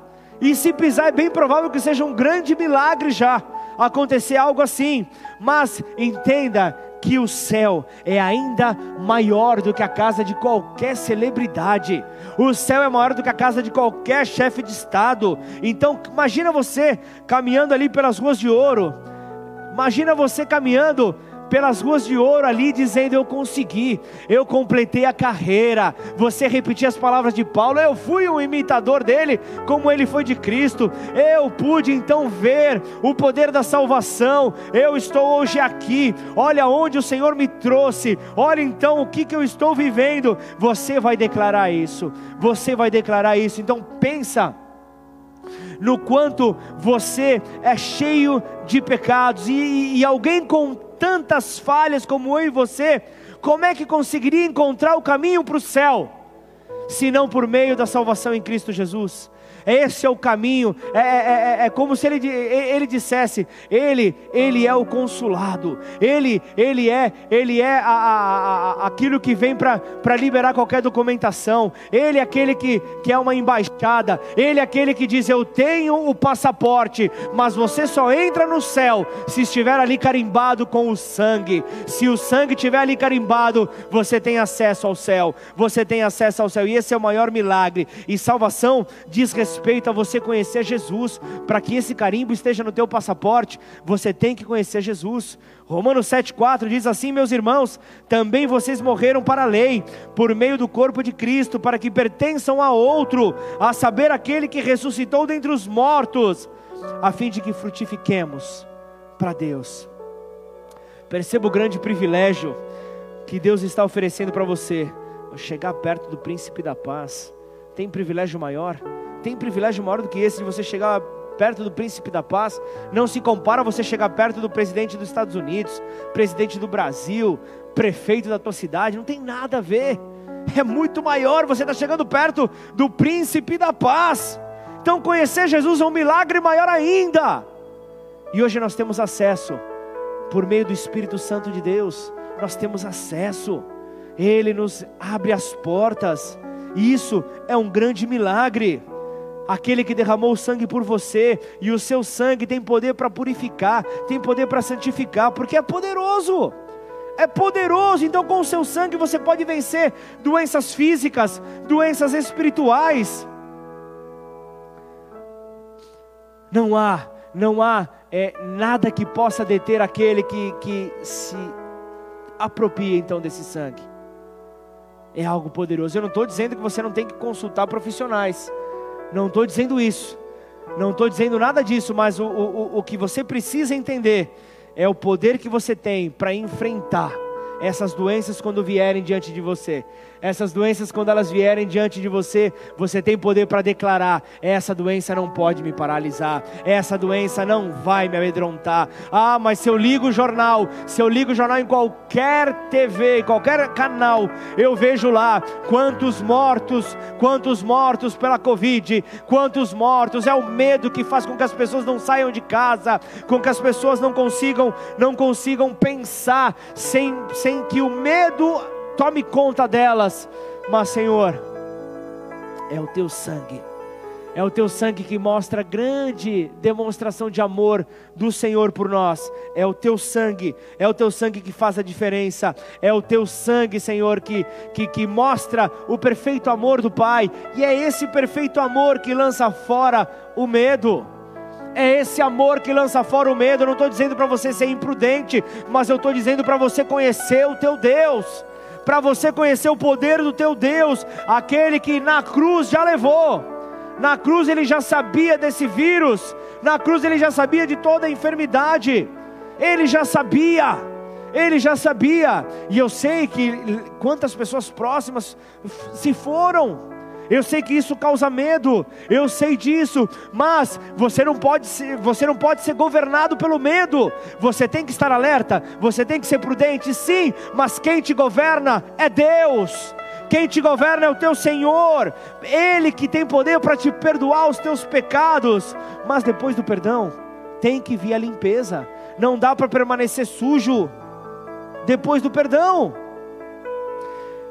E se pisar, é bem provável que seja um grande milagre já acontecer algo assim. Mas entenda que o céu é ainda maior do que a casa de qualquer celebridade. O céu é maior do que a casa de qualquer chefe de estado. Então, imagina você caminhando ali pelas ruas de ouro. Imagina você caminhando pelas ruas de ouro ali, dizendo: Eu consegui, eu completei a carreira. Você repetir as palavras de Paulo: Eu fui um imitador dele, como ele foi de Cristo. Eu pude então ver o poder da salvação. Eu estou hoje aqui. Olha onde o Senhor me trouxe. Olha então o que, que eu estou vivendo. Você vai declarar isso. Você vai declarar isso. Então pensa no quanto você é cheio de pecados e, e, alguém com tantas falhas como eu e você, como é que conseguiria encontrar o caminho para o céu, se não por meio da salvação em Cristo Jesus? Esse é o caminho, é, é, é, é como se ele, ele dissesse: Ele, Ele é o consulado, Ele, Ele é, Ele é a, a, a, aquilo que vem para liberar qualquer documentação, Ele é aquele que, que é uma embaixada, Ele é aquele que diz: Eu tenho o passaporte, mas você só entra no céu se estiver ali carimbado com o sangue. Se o sangue estiver ali carimbado, você tem acesso ao céu, você tem acesso ao céu, e esse é o maior milagre. E salvação diz respeito respeito a você conhecer Jesus. Para que esse carimbo esteja no teu passaporte, você tem que conhecer Jesus. Romanos 7,4 diz assim: Meus irmãos, também vocês morreram para a lei, por meio do corpo de Cristo, para que pertençam a outro, a saber, aquele que ressuscitou dentre os mortos, a fim de que frutifiquemos para Deus. Perceba o grande privilégio que Deus está oferecendo para você, chegar perto do príncipe da paz. Tem privilégio maior? Tem privilégio maior do que esse de você chegar perto do príncipe da paz. Não se compara você chegar perto do presidente dos Estados Unidos, presidente do Brasil, prefeito da tua cidade. Não tem nada a ver. É muito maior. Você está chegando perto do príncipe da paz. Então, conhecer Jesus é um milagre maior ainda. E hoje nós temos acesso, por meio do Espírito Santo de Deus, nós temos acesso, Ele nos abre as portas, e isso é um grande milagre. Aquele que derramou o sangue por você, e o seu sangue tem poder para purificar, tem poder para santificar, porque é poderoso é poderoso. Então, com o seu sangue você pode vencer doenças físicas, doenças espirituais. Não há, não há é, nada que possa deter aquele que, que se apropria então desse sangue. É algo poderoso. Eu não estou dizendo que você não tem que consultar profissionais. Não estou dizendo isso. Não estou dizendo nada disso, mas o, o, o que você precisa entender é o poder que você tem para enfrentar essas doenças quando vierem diante de você. Essas doenças, quando elas vierem diante de você, você tem poder para declarar: essa doença não pode me paralisar, essa doença não vai me amedrontar. Ah, mas se eu ligo o jornal, se eu ligo o jornal em qualquer TV, em qualquer canal, eu vejo lá quantos mortos, quantos mortos pela Covid, quantos mortos. É o medo que faz com que as pessoas não saiam de casa, com que as pessoas não consigam, não consigam pensar sem, sem que o medo tome conta delas, mas Senhor, é o teu sangue. É o teu sangue que mostra grande demonstração de amor do Senhor por nós. É o teu sangue, é o teu sangue que faz a diferença. É o teu sangue, Senhor, que, que, que mostra o perfeito amor do Pai. E é esse perfeito amor que lança fora o medo. É esse amor que lança fora o medo. Eu não estou dizendo para você ser imprudente, mas eu estou dizendo para você conhecer o teu Deus para você conhecer o poder do teu Deus, aquele que na cruz já levou. Na cruz ele já sabia desse vírus, na cruz ele já sabia de toda a enfermidade. Ele já sabia. Ele já sabia. E eu sei que quantas pessoas próximas se foram eu sei que isso causa medo, eu sei disso, mas você não pode ser, você não pode ser governado pelo medo. Você tem que estar alerta, você tem que ser prudente, sim, mas quem te governa é Deus. Quem te governa é o teu Senhor, Ele que tem poder para te perdoar os teus pecados, mas depois do perdão, tem que vir a limpeza, não dá para permanecer sujo depois do perdão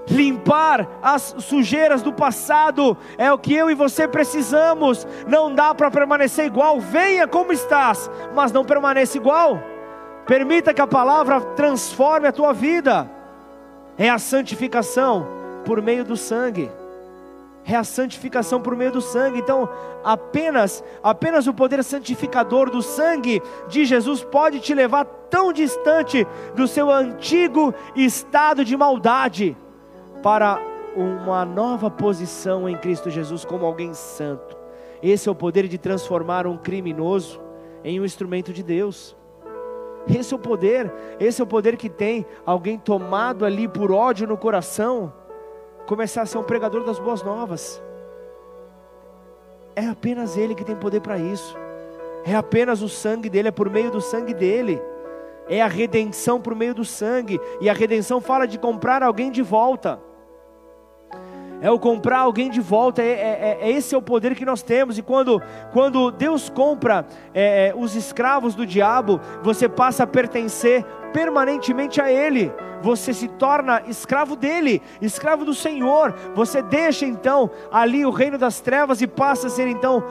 limpar as sujeiras do passado, é o que eu e você precisamos. Não dá para permanecer igual, venha como estás, mas não permaneça igual. Permita que a palavra transforme a tua vida. É a santificação por meio do sangue. É a santificação por meio do sangue. Então, apenas, apenas o poder santificador do sangue de Jesus pode te levar tão distante do seu antigo estado de maldade para uma nova posição em Cristo Jesus como alguém santo. Esse é o poder de transformar um criminoso em um instrumento de Deus. Esse é o poder, esse é o poder que tem alguém tomado ali por ódio no coração, começar a ser um pregador das boas novas. É apenas Ele que tem poder para isso. É apenas o sangue dele, é por meio do sangue dele. É a redenção por meio do sangue. E a redenção fala de comprar alguém de volta é o comprar alguém de volta, é, é, é, é, esse é o poder que nós temos. E quando, quando Deus compra é, é, os escravos do diabo, você passa a pertencer permanentemente a Ele, você se torna escravo dele, escravo do Senhor. Você deixa então ali o reino das trevas e passa a ser então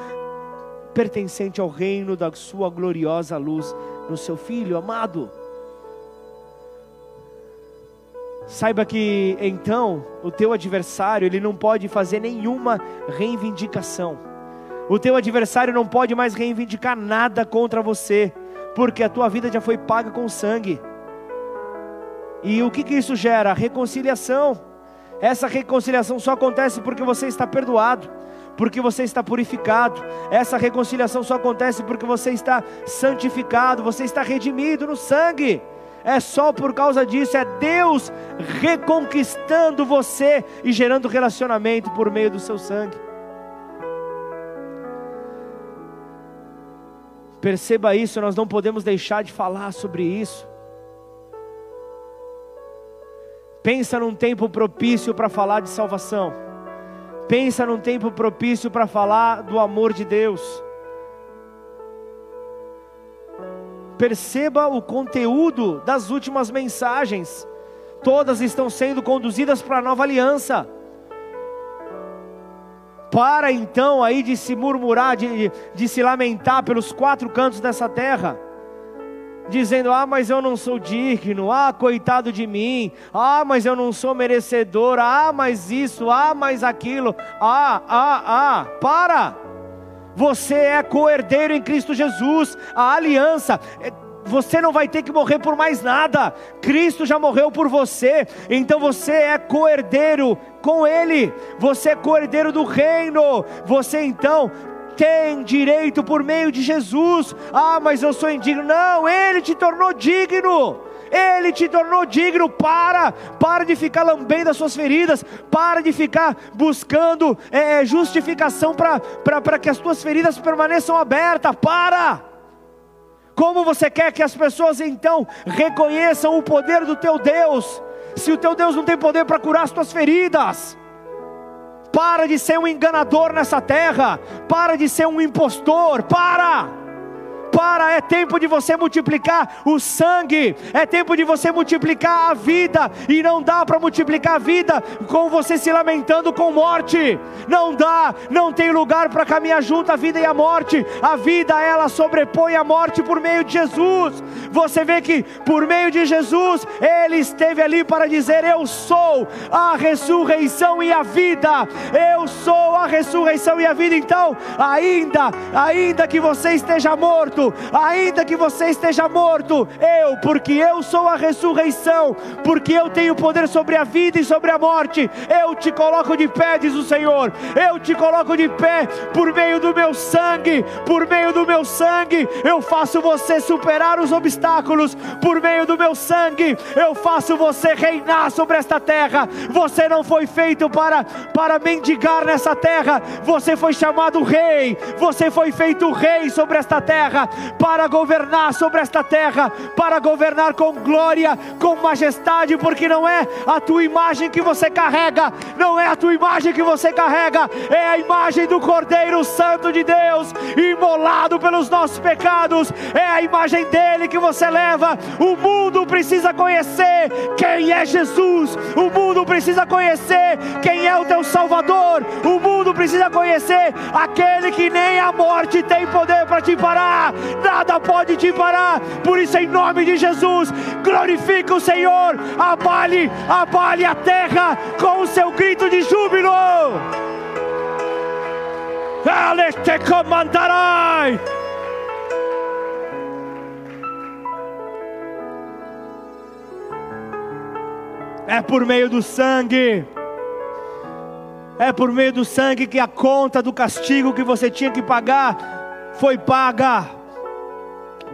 pertencente ao reino da Sua gloriosa luz no seu Filho amado. Saiba que então o teu adversário ele não pode fazer nenhuma reivindicação. O teu adversário não pode mais reivindicar nada contra você, porque a tua vida já foi paga com sangue. E o que, que isso gera? Reconciliação. Essa reconciliação só acontece porque você está perdoado, porque você está purificado. Essa reconciliação só acontece porque você está santificado, você está redimido no sangue é só por causa disso, é Deus reconquistando você e gerando relacionamento por meio do seu sangue. Perceba isso, nós não podemos deixar de falar sobre isso. Pensa num tempo propício para falar de salvação. Pensa num tempo propício para falar do amor de Deus. Perceba o conteúdo das últimas mensagens. Todas estão sendo conduzidas para a nova aliança. Para então aí de se murmurar, de, de, se lamentar pelos quatro cantos dessa terra dizendo: Ah, mas eu não sou digno, ah, coitado de mim, ah, mas eu não sou merecedor, ah, mas isso, ah, mas aquilo, ah, ah, ah, para! Você é co-herdeiro em Cristo Jesus, a aliança. É, você não vai ter que morrer por mais nada, Cristo já morreu por você, então você é co-herdeiro com Ele, você é co-herdeiro do reino, você então tem direito por meio de Jesus. Ah, mas eu sou indigno. Não, Ele te tornou digno. Ele te tornou digno. Para, para de ficar lambendo as suas feridas. Para de ficar buscando é, justificação para que as tuas feridas permaneçam abertas. Para. Como você quer que as pessoas então reconheçam o poder do teu Deus? Se o teu Deus não tem poder para curar as tuas feridas. Para de ser um enganador nessa terra. Para de ser um impostor. Para para, é tempo de você multiplicar o sangue, é tempo de você multiplicar a vida, e não dá para multiplicar a vida com você se lamentando com morte, não dá, não tem lugar para caminhar junto a vida e a morte, a vida ela sobrepõe a morte por meio de Jesus. Você vê que por meio de Jesus, ele esteve ali para dizer: Eu sou a ressurreição e a vida, eu sou a ressurreição e a vida. Então, ainda, ainda que você esteja morto, ainda que você esteja morto, eu, porque eu sou a ressurreição, porque eu tenho poder sobre a vida e sobre a morte, eu te coloco de pé, diz o Senhor, eu te coloco de pé por meio do meu sangue, por meio do meu sangue, eu faço você superar os obstáculos, por meio do meu sangue, eu faço você reinar sobre esta terra. Você não foi feito para, para mendigar nessa terra, você foi chamado rei, você foi feito rei sobre esta terra, para governar sobre esta terra, para governar com glória, com majestade, porque não é a tua imagem que você carrega, não é a tua imagem que você carrega, é a imagem do Cordeiro Santo de Deus, imolado pelos nossos pecados, é a imagem dele que você leva. O mundo precisa conhecer quem é Jesus, o mundo precisa conhecer quem é o teu Salvador, o mundo precisa conhecer aquele que nem a morte tem poder para te parar, nada pode te parar. Por isso, em nome de Jesus, glorifica o Senhor, abale, abale a terra com o seu grito de júbilo. Ele te comandará. É por meio do sangue. É por meio do sangue que a conta do castigo que você tinha que pagar foi paga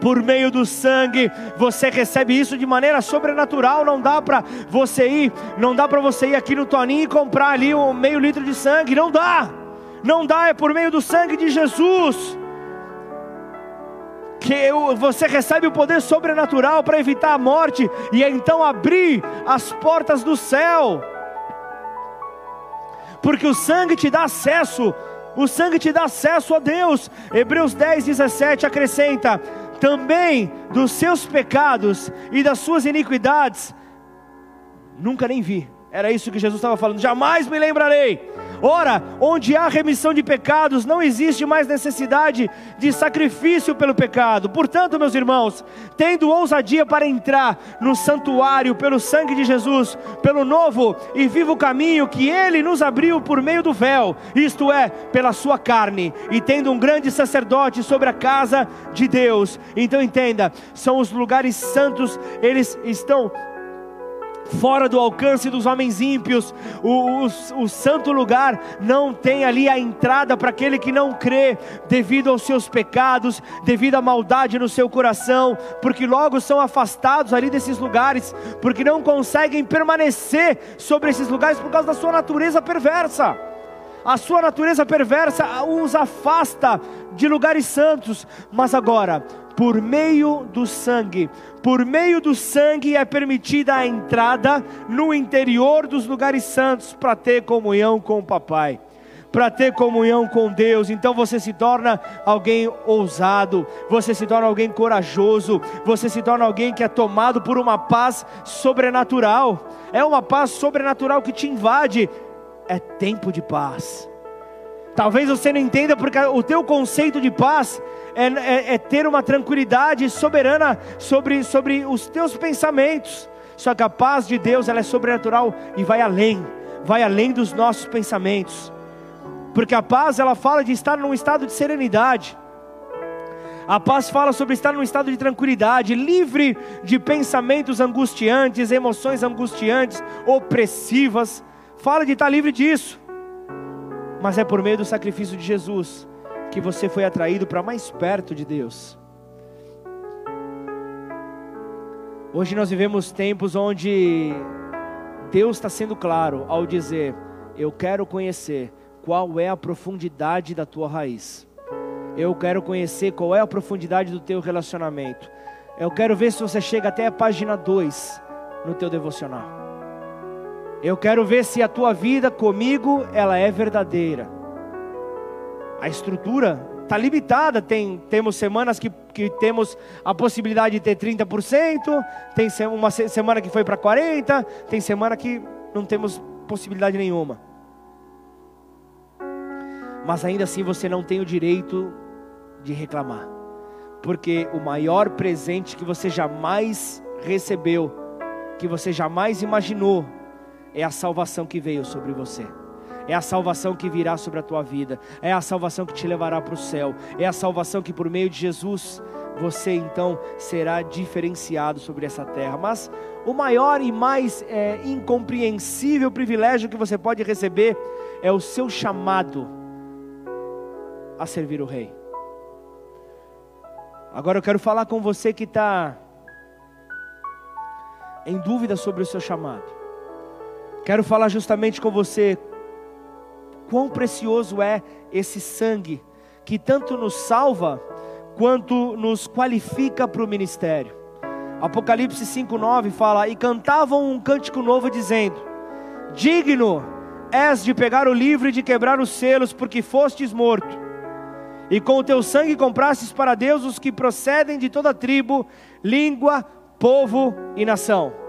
por meio do sangue, você recebe isso de maneira sobrenatural. Não dá para você ir, não dá para você ir aqui no Toninho e comprar ali um meio litro de sangue, não dá, não dá, é por meio do sangue de Jesus. Que você recebe o poder sobrenatural para evitar a morte e então abrir as portas do céu, porque o sangue te dá acesso o sangue te dá acesso a Deus. Hebreus 10, 17 acrescenta: também dos seus pecados e das suas iniquidades, nunca nem vi. Era isso que Jesus estava falando, jamais me lembrarei. Ora, onde há remissão de pecados, não existe mais necessidade de sacrifício pelo pecado. Portanto, meus irmãos, tendo ousadia para entrar no santuário pelo sangue de Jesus, pelo novo e vivo caminho que ele nos abriu por meio do véu, isto é, pela sua carne, e tendo um grande sacerdote sobre a casa de Deus. Então entenda, são os lugares santos, eles estão fora do alcance dos homens ímpios. O, o, o, santo lugar não tem ali a entrada para aquele que não crê, devido aos seus pecados, devido à maldade no seu coração, porque logo são afastados ali desses lugares, porque não conseguem permanecer sobre esses lugares por causa da sua natureza perversa. A sua natureza perversa os afasta de lugares santos, mas agora, por meio do sangue, por meio do sangue é permitida a entrada no interior dos lugares santos para ter comunhão com o Papai. para ter comunhão com Deus. Então você se torna alguém ousado, você se torna alguém corajoso, você se torna alguém que é tomado por uma paz sobrenatural. É uma paz sobrenatural que te invade. É tempo de paz. Talvez você não entenda porque o teu conceito de paz é, é, é, ter uma tranquilidade soberana sobre, sobre os teus pensamentos. Só que a paz de Deus ela é sobrenatural e vai além, vai além dos nossos pensamentos. Porque a paz ela fala de estar num estado de serenidade. A paz fala sobre estar num estado de tranquilidade, livre de pensamentos angustiantes, emoções angustiantes, opressivas. Fala de estar livre disso mas é por meio do sacrifício de Jesus que você foi atraído para mais perto de Deus. Hoje nós vivemos tempos onde Deus está sendo claro ao dizer: Eu quero conhecer qual é a profundidade da tua raiz. Eu quero conhecer qual é a profundidade do teu relacionamento. Eu quero ver se você chega até a página 2 no teu devocional. Eu quero ver se a tua vida comigo ela é verdadeira. A estrutura está limitada. Tem, temos semanas que, que temos a possibilidade de ter 30%, tem uma semana que foi para 40%, tem semana que não temos possibilidade nenhuma. Mas ainda assim você não tem o direito de reclamar. Porque o maior presente que você jamais recebeu, que você jamais imaginou, é a salvação que veio sobre você. É a salvação que virá sobre a tua vida. É a salvação que te levará para o céu. É a salvação que por meio de Jesus você então será diferenciado sobre essa terra. Mas o maior e mais é, incompreensível privilégio que você pode receber é o seu chamado a servir o Rei. Agora eu quero falar com você que está em dúvida sobre o seu chamado. Quero falar justamente com você quão precioso é esse sangue que tanto nos salva quanto nos qualifica para o ministério. Apocalipse 5:9 fala: "E cantavam um cântico novo dizendo: Digno és de pegar o livro e de quebrar os selos, porque fostes morto. E com o teu sangue comprastes para Deus os que procedem de toda tribo, língua, povo e nação."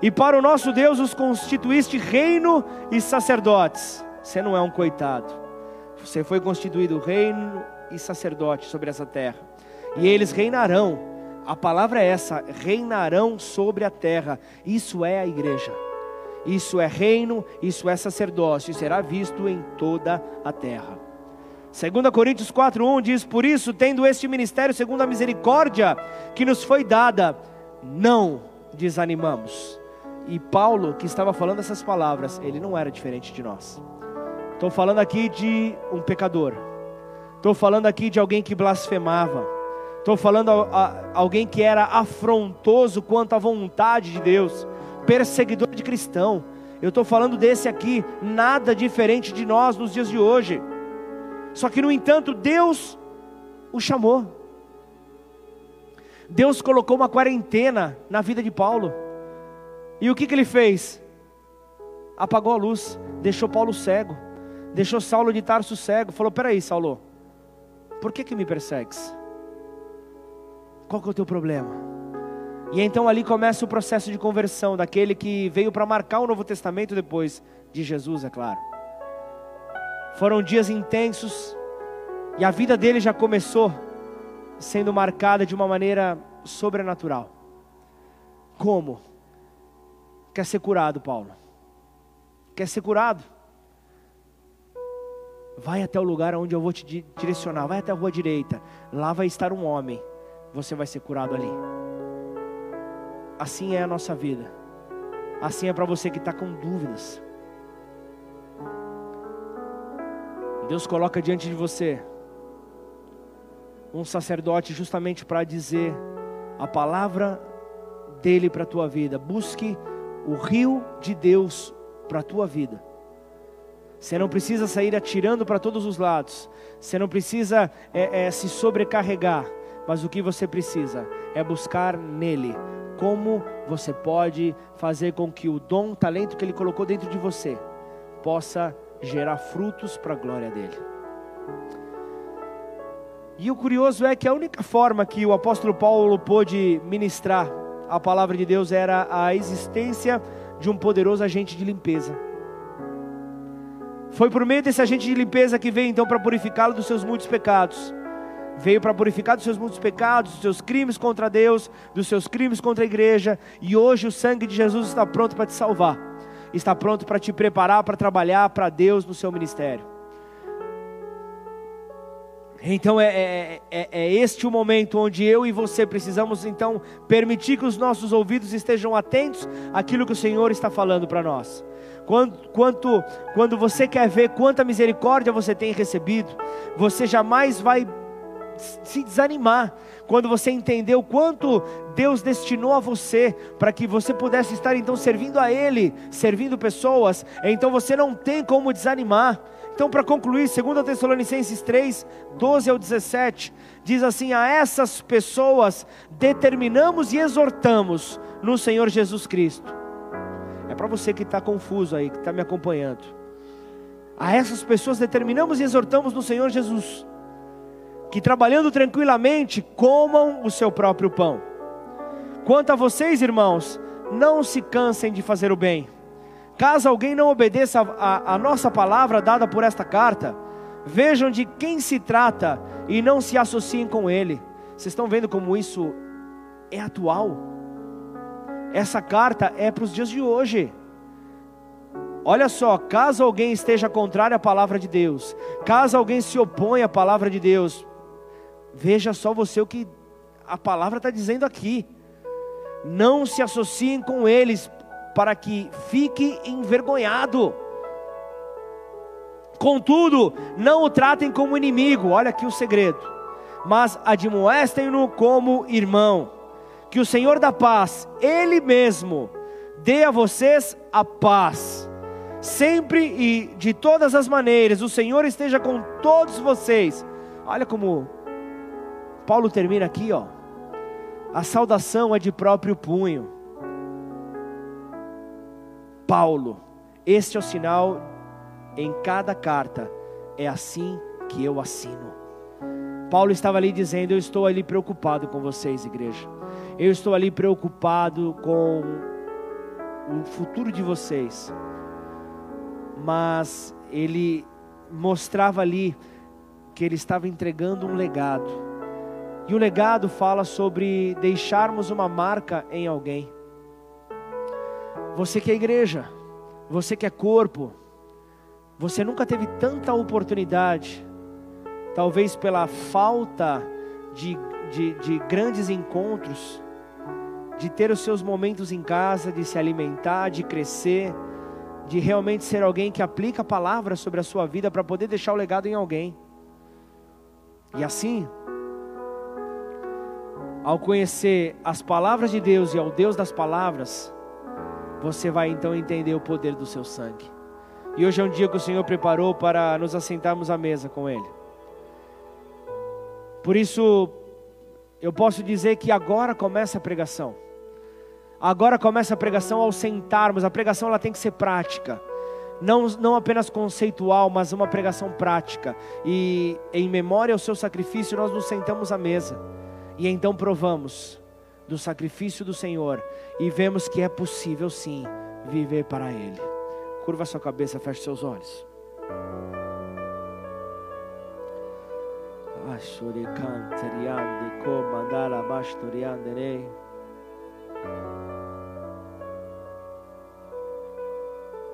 E para o nosso Deus os constituíste reino e sacerdotes. Você não é um coitado. Você foi constituído reino e sacerdote sobre essa terra. E eles reinarão. A palavra é essa: reinarão sobre a terra. Isso é a igreja. Isso é reino, isso é sacerdócio, e será visto em toda a terra. 2 Coríntios 4:1 diz: Por isso, tendo este ministério segundo a misericórdia que nos foi dada, não desanimamos. E Paulo, que estava falando essas palavras, ele não era diferente de nós. Estou falando aqui de um pecador. Estou falando aqui de alguém que blasfemava. Estou falando a, a, alguém que era afrontoso quanto à vontade de Deus, perseguidor de cristão. Eu estou falando desse aqui, nada diferente de nós nos dias de hoje. Só que, no entanto, Deus o chamou. Deus colocou uma quarentena na vida de Paulo. E o que, que ele fez? Apagou a luz, deixou Paulo cego, deixou Saulo de Tarso cego. Falou: Peraí, Saulo, por que, que me persegues? Qual que é o teu problema? E então ali começa o processo de conversão daquele que veio para marcar o Novo Testamento depois de Jesus, é claro. Foram dias intensos e a vida dele já começou sendo marcada de uma maneira sobrenatural. Como? Quer ser curado, Paulo? Quer ser curado? Vai até o lugar onde eu vou te direcionar. Vai até a rua direita. Lá vai estar um homem. Você vai ser curado ali. Assim é a nossa vida. Assim é para você que está com dúvidas. Deus coloca diante de você um sacerdote justamente para dizer a palavra dele para a tua vida. Busque o rio de Deus para a tua vida. Você não precisa sair atirando para todos os lados. Você não precisa é, é, se sobrecarregar. Mas o que você precisa é buscar nele como você pode fazer com que o dom, o talento que ele colocou dentro de você possa gerar frutos para a glória dele. E o curioso é que a única forma que o apóstolo Paulo pôde ministrar a palavra de Deus era a existência de um poderoso agente de limpeza. Foi por meio desse agente de limpeza que veio então para purificá-lo dos seus muitos pecados. Veio para purificar dos seus muitos pecados, dos seus crimes contra Deus, dos seus crimes contra a igreja, e hoje o sangue de Jesus está pronto para te salvar. Está pronto para te preparar para trabalhar para Deus no seu ministério. Então é, é, é, é, este o momento onde eu e você precisamos então permitir que os nossos ouvidos estejam atentos àquilo que o Senhor está falando para nós. Quanto, quanto, quando você quer ver quanta misericórdia você tem recebido, você jamais vai se desanimar. Quando você entender o quanto Deus destinou a você para que você pudesse estar então servindo a Ele, servindo pessoas, então você não tem como desanimar. Então, para concluir, 2 Tessalonicenses 3, 12 ao 17, diz assim: A essas pessoas determinamos e exortamos no Senhor Jesus Cristo. É para você que está confuso aí, que está me acompanhando. A essas pessoas determinamos e exortamos no Senhor Jesus, que trabalhando tranquilamente comam o seu próprio pão. Quanto a vocês, irmãos, não se cansem de fazer o bem Caso alguém não obedeça a, a, nossa palavra dada por esta carta, vejam de quem se trata e não se associem com ele. Vocês estão vendo como isso é atual? Essa carta é para os dias de hoje. Olha só, caso alguém esteja contrário à palavra de Deus, caso alguém se oponha à palavra de Deus, veja só você o que a palavra está dizendo aqui. Não se associem com eles, para que fique envergonhado. Contudo, não o tratem como inimigo, olha aqui o segredo, mas admoestem-no como irmão. Que o Senhor da paz, Ele mesmo, dê a vocês a paz. Sempre e de todas as maneiras, o Senhor esteja com todos vocês. Olha como Paulo termina aqui, ó. A saudação é de próprio punho. Paulo. Este é o sinal em cada carta. É assim que eu assino. Paulo estava ali dizendo: Eu estou ali preocupado com vocês, igreja. Eu estou ali preocupado com o futuro de vocês. Mas ele mostrava ali que ele estava entregando um legado. E o legado fala sobre deixarmos uma marca em alguém. Você que é igreja, você que é corpo, você nunca teve tanta oportunidade, talvez pela falta de, de, de grandes encontros, de ter os seus momentos em casa, de se alimentar, de crescer, de realmente ser alguém que aplica a palavra sobre a sua vida para poder deixar o legado em alguém. E assim, ao conhecer as palavras de Deus e ao Deus das palavras, você vai então entender o poder do seu sangue. E hoje é um dia que o Senhor preparou para nos assentarmos à mesa com Ele. Por isso, eu posso dizer que agora começa a pregação. Agora começa a pregação ao sentarmos. A pregação ela tem que ser prática. Não, não apenas conceitual, mas uma pregação prática. E em memória ao seu sacrifício, nós nos sentamos à mesa. E então provamos do sacrifício do Senhor e vemos que é possível sim viver para Ele. Curva sua cabeça, feche seus olhos.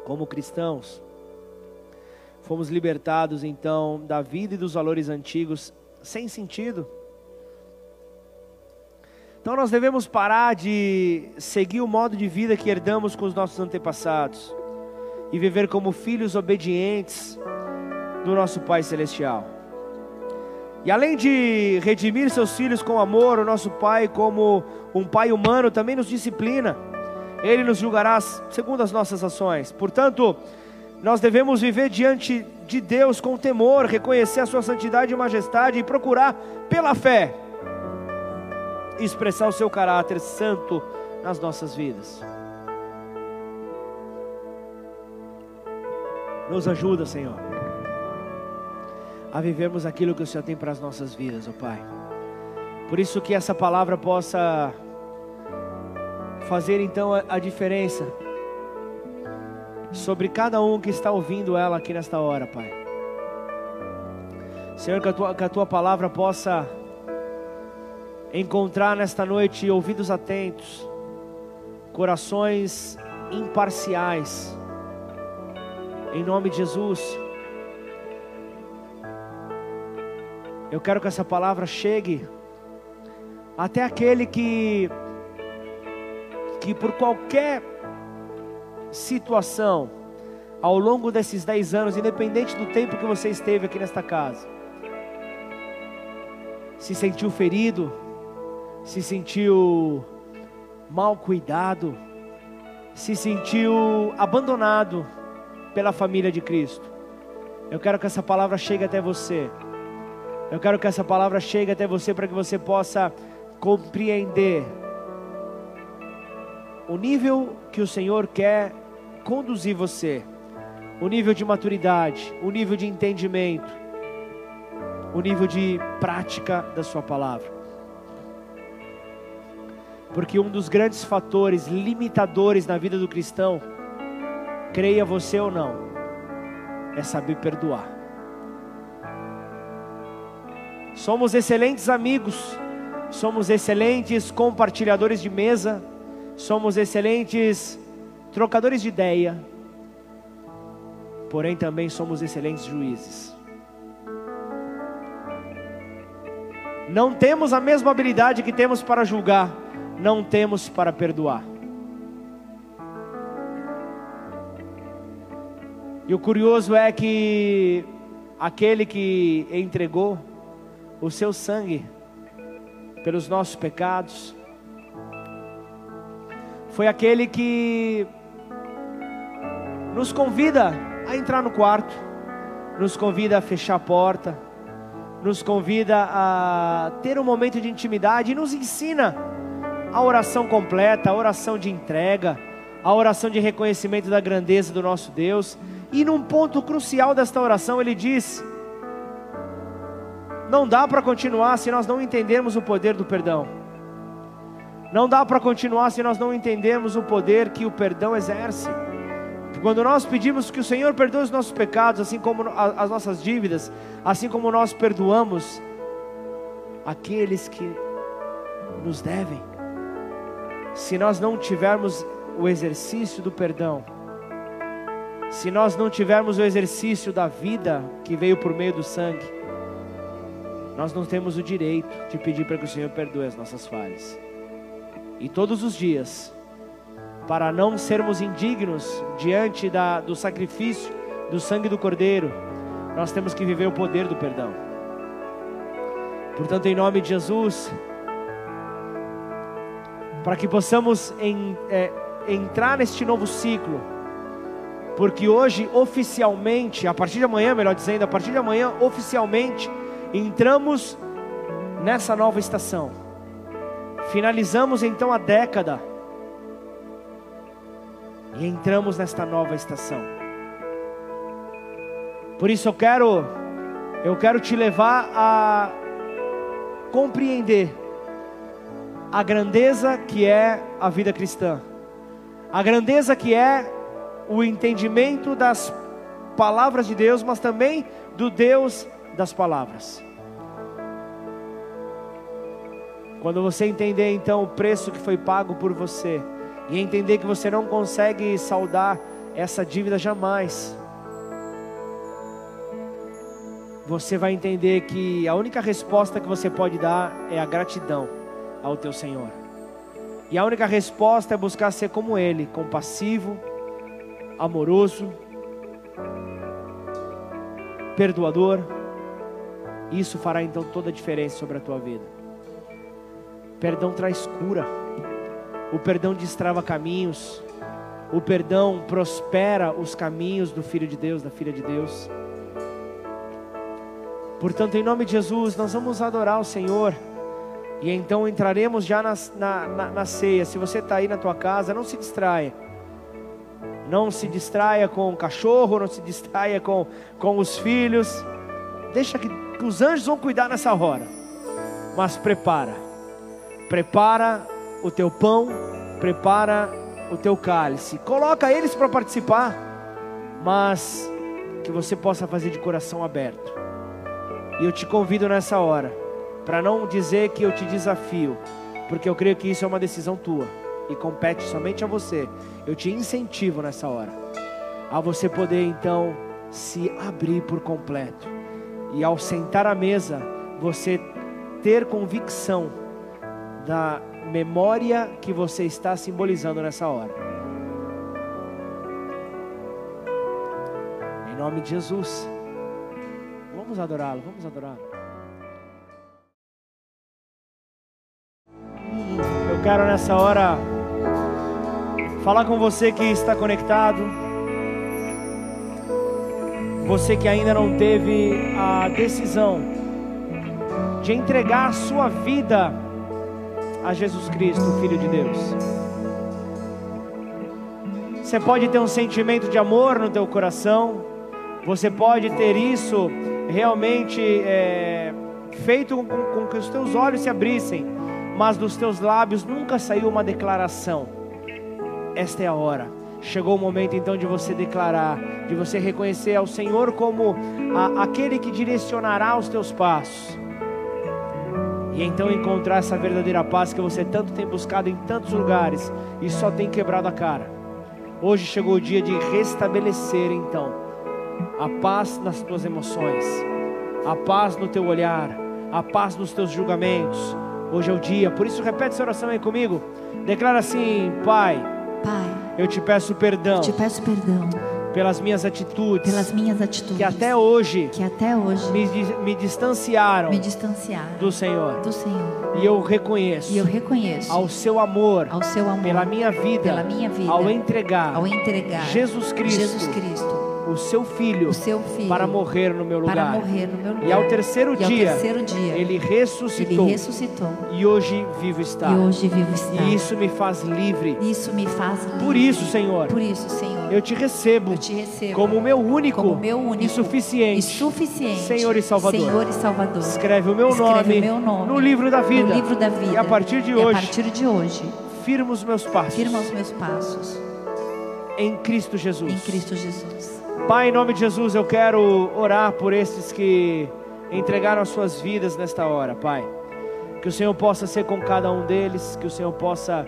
Como cristãos, fomos libertados então da vida e dos valores antigos sem sentido então nós devemos parar de seguir o modo de vida que herdamos com os nossos antepassados e viver como filhos obedientes do nosso Pai Celestial. E além de redimir seus filhos com amor, o nosso Pai, como um Pai humano, também nos disciplina. Ele nos julgará segundo as nossas ações. Portanto, nós devemos viver diante de Deus com temor, reconhecer a Sua santidade e majestade e procurar, pela fé, expressar o seu caráter santo nas nossas vidas. Nos ajuda, Senhor, a vivermos aquilo que o Senhor tem para as nossas vidas, ó oh Pai. Por isso que essa palavra possa fazer então a, a diferença sobre cada um que está ouvindo ela aqui nesta hora, Pai. Senhor, que a tua, que a tua palavra possa encontrar nesta noite ouvidos atentos, corações imparciais, em nome de Jesus. Eu quero que essa palavra chegue até aquele que que por qualquer situação ao longo desses dez anos, independente do tempo que você esteve aqui nesta casa, se sentiu ferido, se sentiu mal cuidado, se sentiu abandonado pela família de Cristo. Eu quero que essa palavra chegue até você. Eu quero que essa palavra chegue até você para que você possa compreender o nível que o Senhor quer conduzir você, o nível de maturidade, o nível de entendimento, o nível de prática da Sua palavra. Porque um dos grandes fatores limitadores na vida do cristão, creia você ou não, é saber perdoar. Somos excelentes amigos, somos excelentes compartilhadores de mesa, somos excelentes trocadores de ideia, porém também somos excelentes juízes. Não temos a mesma habilidade que temos para julgar, não temos para perdoar. E o curioso é que aquele que entregou o seu sangue pelos nossos pecados, foi aquele que nos convida a entrar no quarto, nos convida a fechar a porta, nos convida a ter um momento de intimidade e nos ensina a oração completa, a oração de entrega, a oração de reconhecimento da grandeza do nosso Deus. E num ponto crucial desta oração, ele diz: Não dá para continuar se nós não entendermos o poder do perdão. Não dá para continuar se nós não entendermos o poder que o perdão exerce. Quando nós pedimos que o Senhor perdoe os nossos pecados, assim como as nossas dívidas, assim como nós perdoamos aqueles que nos devem, se nós não tivermos o exercício do perdão, se nós não tivermos o exercício da vida que veio por meio do sangue, nós não temos o direito de pedir para que o Senhor perdoe as nossas falhas. E todos os dias, para não sermos indignos diante da, do sacrifício do sangue do Cordeiro, nós temos que viver o poder do perdão. Portanto, em nome de Jesus, para que possamos em, é, entrar neste novo ciclo, porque hoje oficialmente, a partir de amanhã, melhor dizendo, a partir de amanhã oficialmente entramos nessa nova estação. Finalizamos então a década e entramos nesta nova estação. Por isso eu quero eu quero te levar a compreender a grandeza que é a vida cristã. A grandeza que é o entendimento das palavras de Deus, mas também do Deus das palavras. Quando você entender então o preço que foi pago por você, e entender que você não consegue saldar essa dívida jamais, você vai entender que a única resposta que você pode dar é a gratidão ao teu Senhor. E a única resposta é buscar ser como Ele, compassivo, amoroso, perdoador. Isso fará então toda a diferença sobre a tua vida. Perdão traz cura. O perdão destrava caminhos. O perdão prospera os caminhos do filho de Deus, da filha de Deus. Portanto, em nome de Jesus, nós vamos adorar o Senhor. E então entraremos já na, na, na, na ceia. Se você está aí na tua casa, não se distraia. Não se distraia com o cachorro, não se distraia com, com os filhos. Deixa que, que os anjos vão cuidar nessa hora. Mas prepara. Prepara o teu pão, prepara o teu cálice. Coloca eles para participar, mas que você possa fazer de coração aberto. E eu te convido nessa hora, para não dizer que eu te desafio, porque eu creio que isso é uma decisão tua e compete somente a você. Eu te incentivo nessa hora a você poder então se abrir por completo e ao sentar à mesa você ter convicção da memória que você está simbolizando nessa hora. Em nome de Jesus. Vamos adorá-lo, vamos adorá-lo. Quero nessa hora falar com você que está conectado. Você que ainda não teve a decisão de entregar a sua vida a Jesus Cristo, Filho de Deus. Você pode ter um sentimento de amor no teu coração, você pode ter isso realmente é, feito com, com que os teus olhos se abrissem, mas dos teus lábios nunca saiu uma declaração. Esta é a hora. Chegou o momento então de você declarar, de você reconhecer ao Senhor como a, aquele que direcionará os teus passos e então encontrar essa verdadeira paz que você tanto tem buscado em tantos lugares e só tem quebrado a cara. Hoje chegou o dia de restabelecer então a paz nas tuas emoções, a paz no teu olhar, a paz nos teus julgamentos. Hoje é o dia, por isso repete essa oração aí comigo. Declara assim: Pai, Pai, eu te peço perdão. Te peço perdão pelas minhas atitudes, pelas minhas atitudes que até hoje, que até hoje me, me distanciaram, me distanciaram do Senhor, do Senhor. E eu reconheço, e eu reconheço ao seu amor, ao seu amor pela minha vida, pela minha vida, ao entregar, ao entregar Jesus Cristo, Jesus Cristo o seu filho, o seu filho para morrer no meu lugar. Para morrer no meu lugar. E ao terceiro, e dia, ao terceiro dia, ele ressuscitou. Ele ressuscitou. E hoje vivo está. E hoje vivo está. E isso me faz livre. Isso me faz livre. Por isso, Senhor. Por isso, Senhor. Eu te recebo. Eu te recebo como meu único, como meu único e suficiente, e suficiente Senhor e Salvador. Senhor e Salvador. Escreve o meu, Escreve nome, meu nome no livro da vida. No livro da vida. E a partir de hoje, a partir de hoje, firma os meus passos. Firma os meus passos. Em Cristo Jesus. Em Cristo Jesus. Pai, em nome de Jesus, eu quero orar por esses que entregaram as suas vidas nesta hora, Pai. Que o Senhor possa ser com cada um deles, que o Senhor possa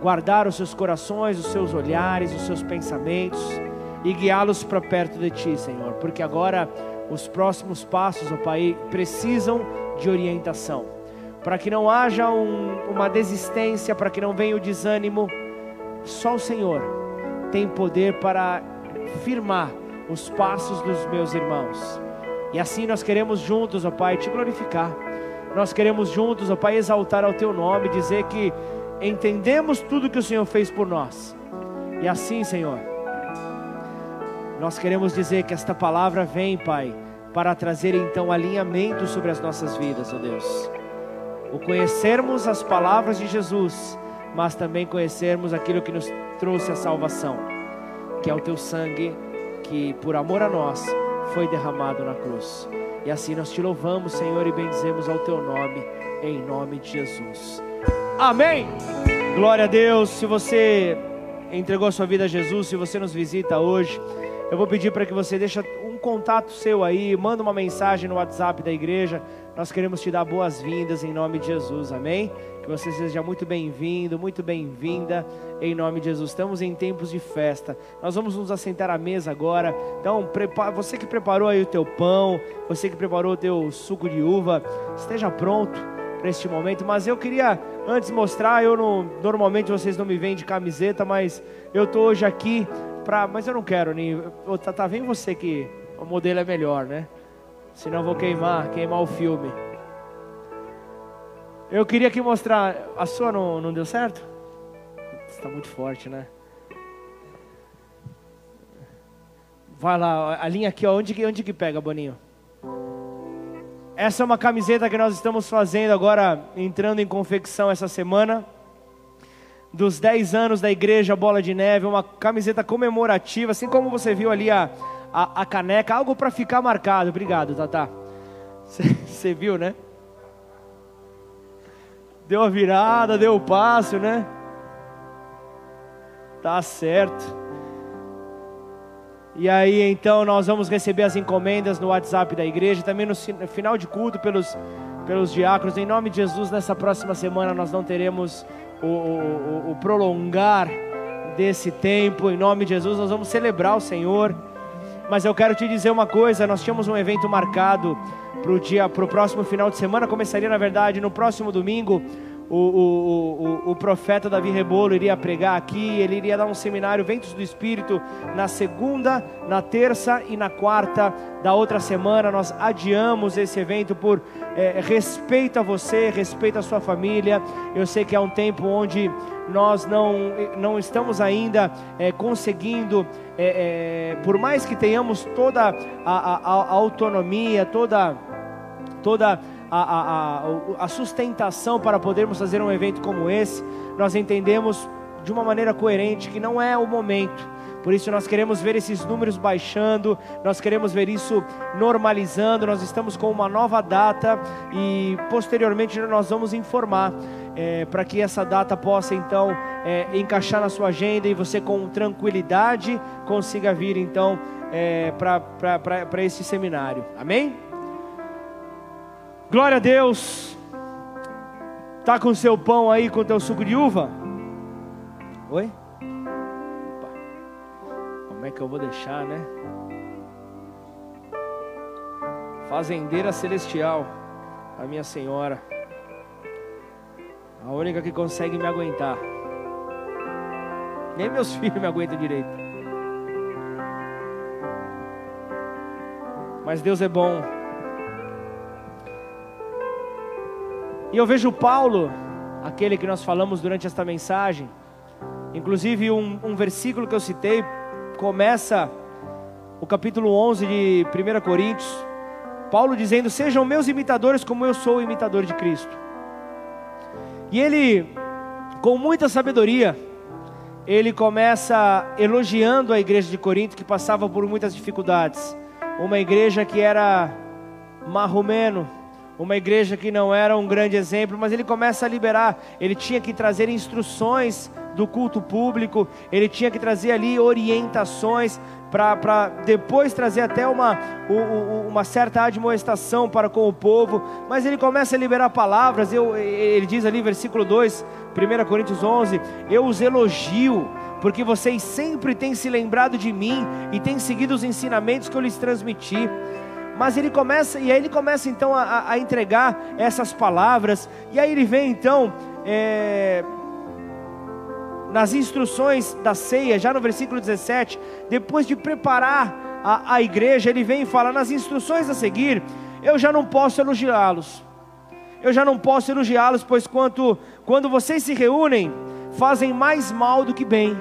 guardar os seus corações, os seus olhares, os seus pensamentos e guiá-los para perto de Ti, Senhor, porque agora os próximos passos, ó Pai, precisam de orientação, para que não haja um, uma desistência, para que não venha o desânimo. Só o Senhor tem poder para firmar os passos dos meus irmãos. E assim nós queremos juntos, ó Pai, te glorificar. Nós queremos juntos, ó Pai, exaltar ao teu nome, dizer que entendemos tudo que o Senhor fez por nós. E assim, Senhor, nós queremos dizer que esta palavra vem, Pai, para trazer então alinhamento sobre as nossas vidas, ó Deus. O conhecermos as palavras de Jesus, mas também conhecermos aquilo que nos trouxe a salvação, que é o teu sangue que por amor a nós foi derramado na cruz. E assim nós te louvamos, Senhor, e bendizemos ao teu nome, em nome de Jesus. Amém. Glória a Deus. Se você entregou a sua vida a Jesus, se você nos visita hoje, eu vou pedir para que você deixe contato seu aí, manda uma mensagem no WhatsApp da igreja. Nós queremos te dar boas-vindas em nome de Jesus. Amém. Que você seja muito bem-vindo, muito bem-vinda em nome de Jesus. Estamos em tempos de festa. Nós vamos nos assentar à mesa agora. Então, você que preparou aí o teu pão, você que preparou o teu suco de uva, esteja pronto para este momento. Mas eu queria antes mostrar, eu não, normalmente vocês não me veem de camiseta, mas eu tô hoje aqui para, mas eu não quero nem, tá, tá vem você que o modelo é melhor, né? Senão vou queimar, queimar o filme. Eu queria aqui mostrar. A sua não, não deu certo? Está muito forte, né? Vai lá, a linha aqui, ó, onde, onde que pega, Boninho? Essa é uma camiseta que nós estamos fazendo agora, entrando em confecção essa semana. dos 10 anos da igreja Bola de Neve, uma camiseta comemorativa, assim como você viu ali a, a, a caneca, algo para ficar marcado. Obrigado, Tata. Você viu, né? Deu a virada, deu o passo, né? Tá certo. E aí então nós vamos receber as encomendas no WhatsApp da igreja, também no final de culto pelos, pelos diáconos. Em nome de Jesus, nessa próxima semana nós não teremos o, o, o prolongar desse tempo. Em nome de Jesus, nós vamos celebrar o Senhor. Mas eu quero te dizer uma coisa: nós tínhamos um evento marcado para o dia, para o próximo final de semana. Começaria na verdade no próximo domingo o, o, o, o, profeta Davi Rebolo iria pregar aqui, ele iria dar um seminário Ventos do Espírito na segunda, na terça e na quarta da outra semana. Nós adiamos esse evento por é, respeito a você, respeito à sua família. Eu sei que é um tempo onde nós não, não estamos ainda é, conseguindo, é, por mais que tenhamos toda a, a, a autonomia, toda, toda a, a, a, sustentação para podermos fazer um evento como esse, nós entendemos de uma maneira coerente que não é o momento. Por isso nós queremos ver esses números baixando, nós queremos ver isso normalizando. Nós estamos com uma nova data e posteriormente nós vamos informar é, para que essa data possa então é, encaixar na sua agenda e você com tranquilidade consiga vir então é, para esse seminário. Amém? Glória a Deus. Tá com seu pão aí, com teu suco de uva? Oi? Opa. Como é que eu vou deixar, né? Fazendeira celestial, a minha senhora, a única que consegue me aguentar. Nem meus filhos me aguentam direito. Mas Deus é bom. E eu vejo Paulo, aquele que nós falamos durante esta mensagem, inclusive um, um versículo que eu citei, começa o capítulo 11 de 1 Coríntios, Paulo dizendo: Sejam meus imitadores, como eu sou o imitador de Cristo. E ele, com muita sabedoria, ele começa elogiando a igreja de Corinto, que passava por muitas dificuldades. Uma igreja que era marromeno, uma igreja que não era um grande exemplo, mas ele começa a liberar. Ele tinha que trazer instruções do culto público, ele tinha que trazer ali orientações para depois trazer até uma, uma certa admoestação para com o povo, mas ele começa a liberar palavras. Eu, ele diz ali, versículo 2, 1 Coríntios 11: Eu os elogio porque vocês sempre têm se lembrado de mim e têm seguido os ensinamentos que eu lhes transmiti. Mas ele começa, e aí ele começa então a, a entregar essas palavras, e aí ele vem então, é, nas instruções da ceia, já no versículo 17, depois de preparar a, a igreja, ele vem e fala: nas instruções a seguir, eu já não posso elogiá-los, eu já não posso elogiá-los, pois quanto, quando vocês se reúnem, fazem mais mal do que bem.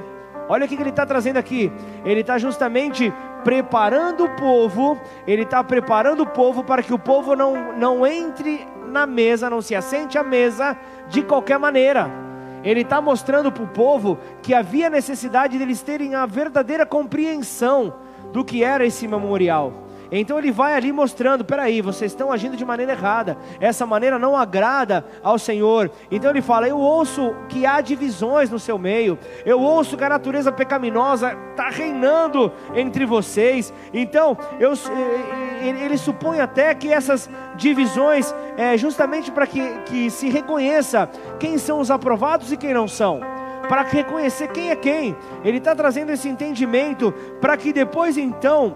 Olha o que ele está trazendo aqui. Ele está justamente preparando o povo, ele está preparando o povo para que o povo não, não entre na mesa, não se assente à mesa de qualquer maneira. Ele está mostrando para o povo que havia necessidade deles terem a verdadeira compreensão do que era esse memorial. Então ele vai ali mostrando: peraí, vocês estão agindo de maneira errada, essa maneira não agrada ao Senhor. Então ele fala: eu ouço que há divisões no seu meio, eu ouço que a natureza pecaminosa está reinando entre vocês. Então eu, ele supõe até que essas divisões é justamente para que, que se reconheça quem são os aprovados e quem não são para reconhecer quem é quem. Ele está trazendo esse entendimento para que depois então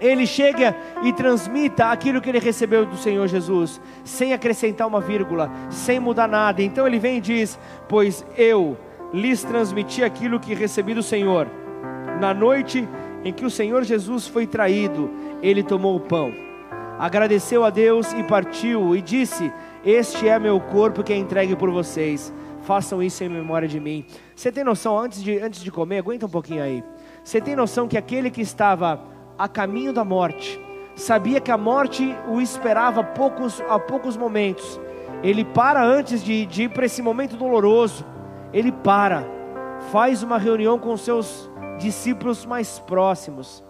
ele chega e transmita aquilo que ele recebeu do Senhor Jesus, sem acrescentar uma vírgula, sem mudar nada. Então ele vem e diz: Pois eu lhes transmiti aquilo que recebi do Senhor. Na noite em que o Senhor Jesus foi traído, ele tomou o pão, agradeceu a Deus e partiu, e disse: Este é meu corpo que é entregue por vocês. Façam isso em memória de mim. Você tem noção, antes de, antes de comer, aguenta um pouquinho aí. Você tem noção que aquele que estava a caminho da morte, sabia que a morte o esperava a poucos, a poucos momentos. Ele para antes de, de ir para esse momento doloroso. ele para, faz uma reunião com seus discípulos mais próximos.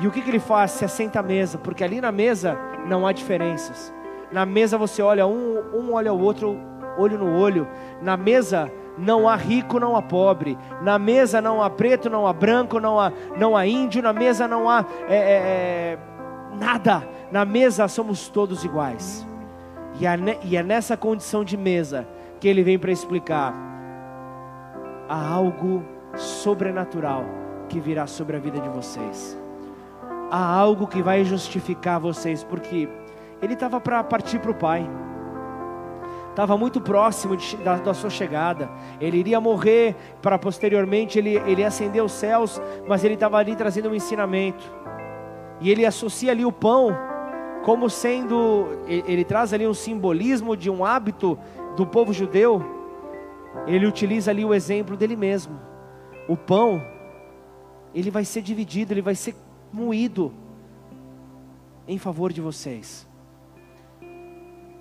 E o que, que ele faz? Se assenta à mesa, porque ali na mesa não há diferenças. Na mesa você olha um, um olha o outro, olho no olho. Na mesa não há rico, não há pobre. Na mesa não há preto, não há branco, não há, não há índio. Na mesa não há é, é, é, nada. Na mesa somos todos iguais. E é, e é nessa condição de mesa que ele vem para explicar: há algo sobrenatural que virá sobre a vida de vocês. Há algo que vai justificar vocês, porque ele estava para partir para o Pai estava muito próximo de, da, da, sua chegada. Ele iria morrer para posteriormente ele, ele ascender os céus, mas ele estava ali trazendo um ensinamento. E ele associa ali o pão como sendo, ele, ele traz ali um simbolismo de um hábito do povo judeu. Ele utiliza ali o exemplo dele mesmo. O pão, ele vai ser dividido, ele vai ser moído em favor de vocês.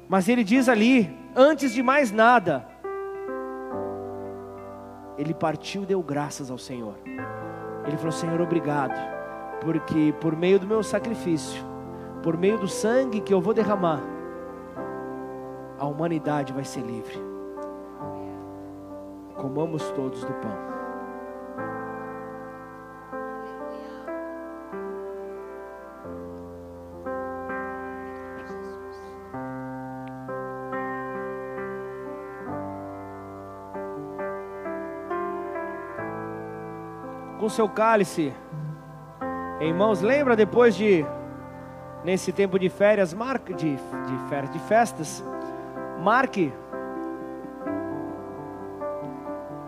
Mas ele diz ali, antes de mais nada, ele partiu e deu graças ao Senhor. Ele falou: Senhor, obrigado, porque por meio do meu sacrifício, por meio do sangue que eu vou derramar, a humanidade vai ser livre. Comamos todos do pão. Com seu cálice em mãos. Lembra depois de nesse tempo de férias, marque de, de férias, de festas, marque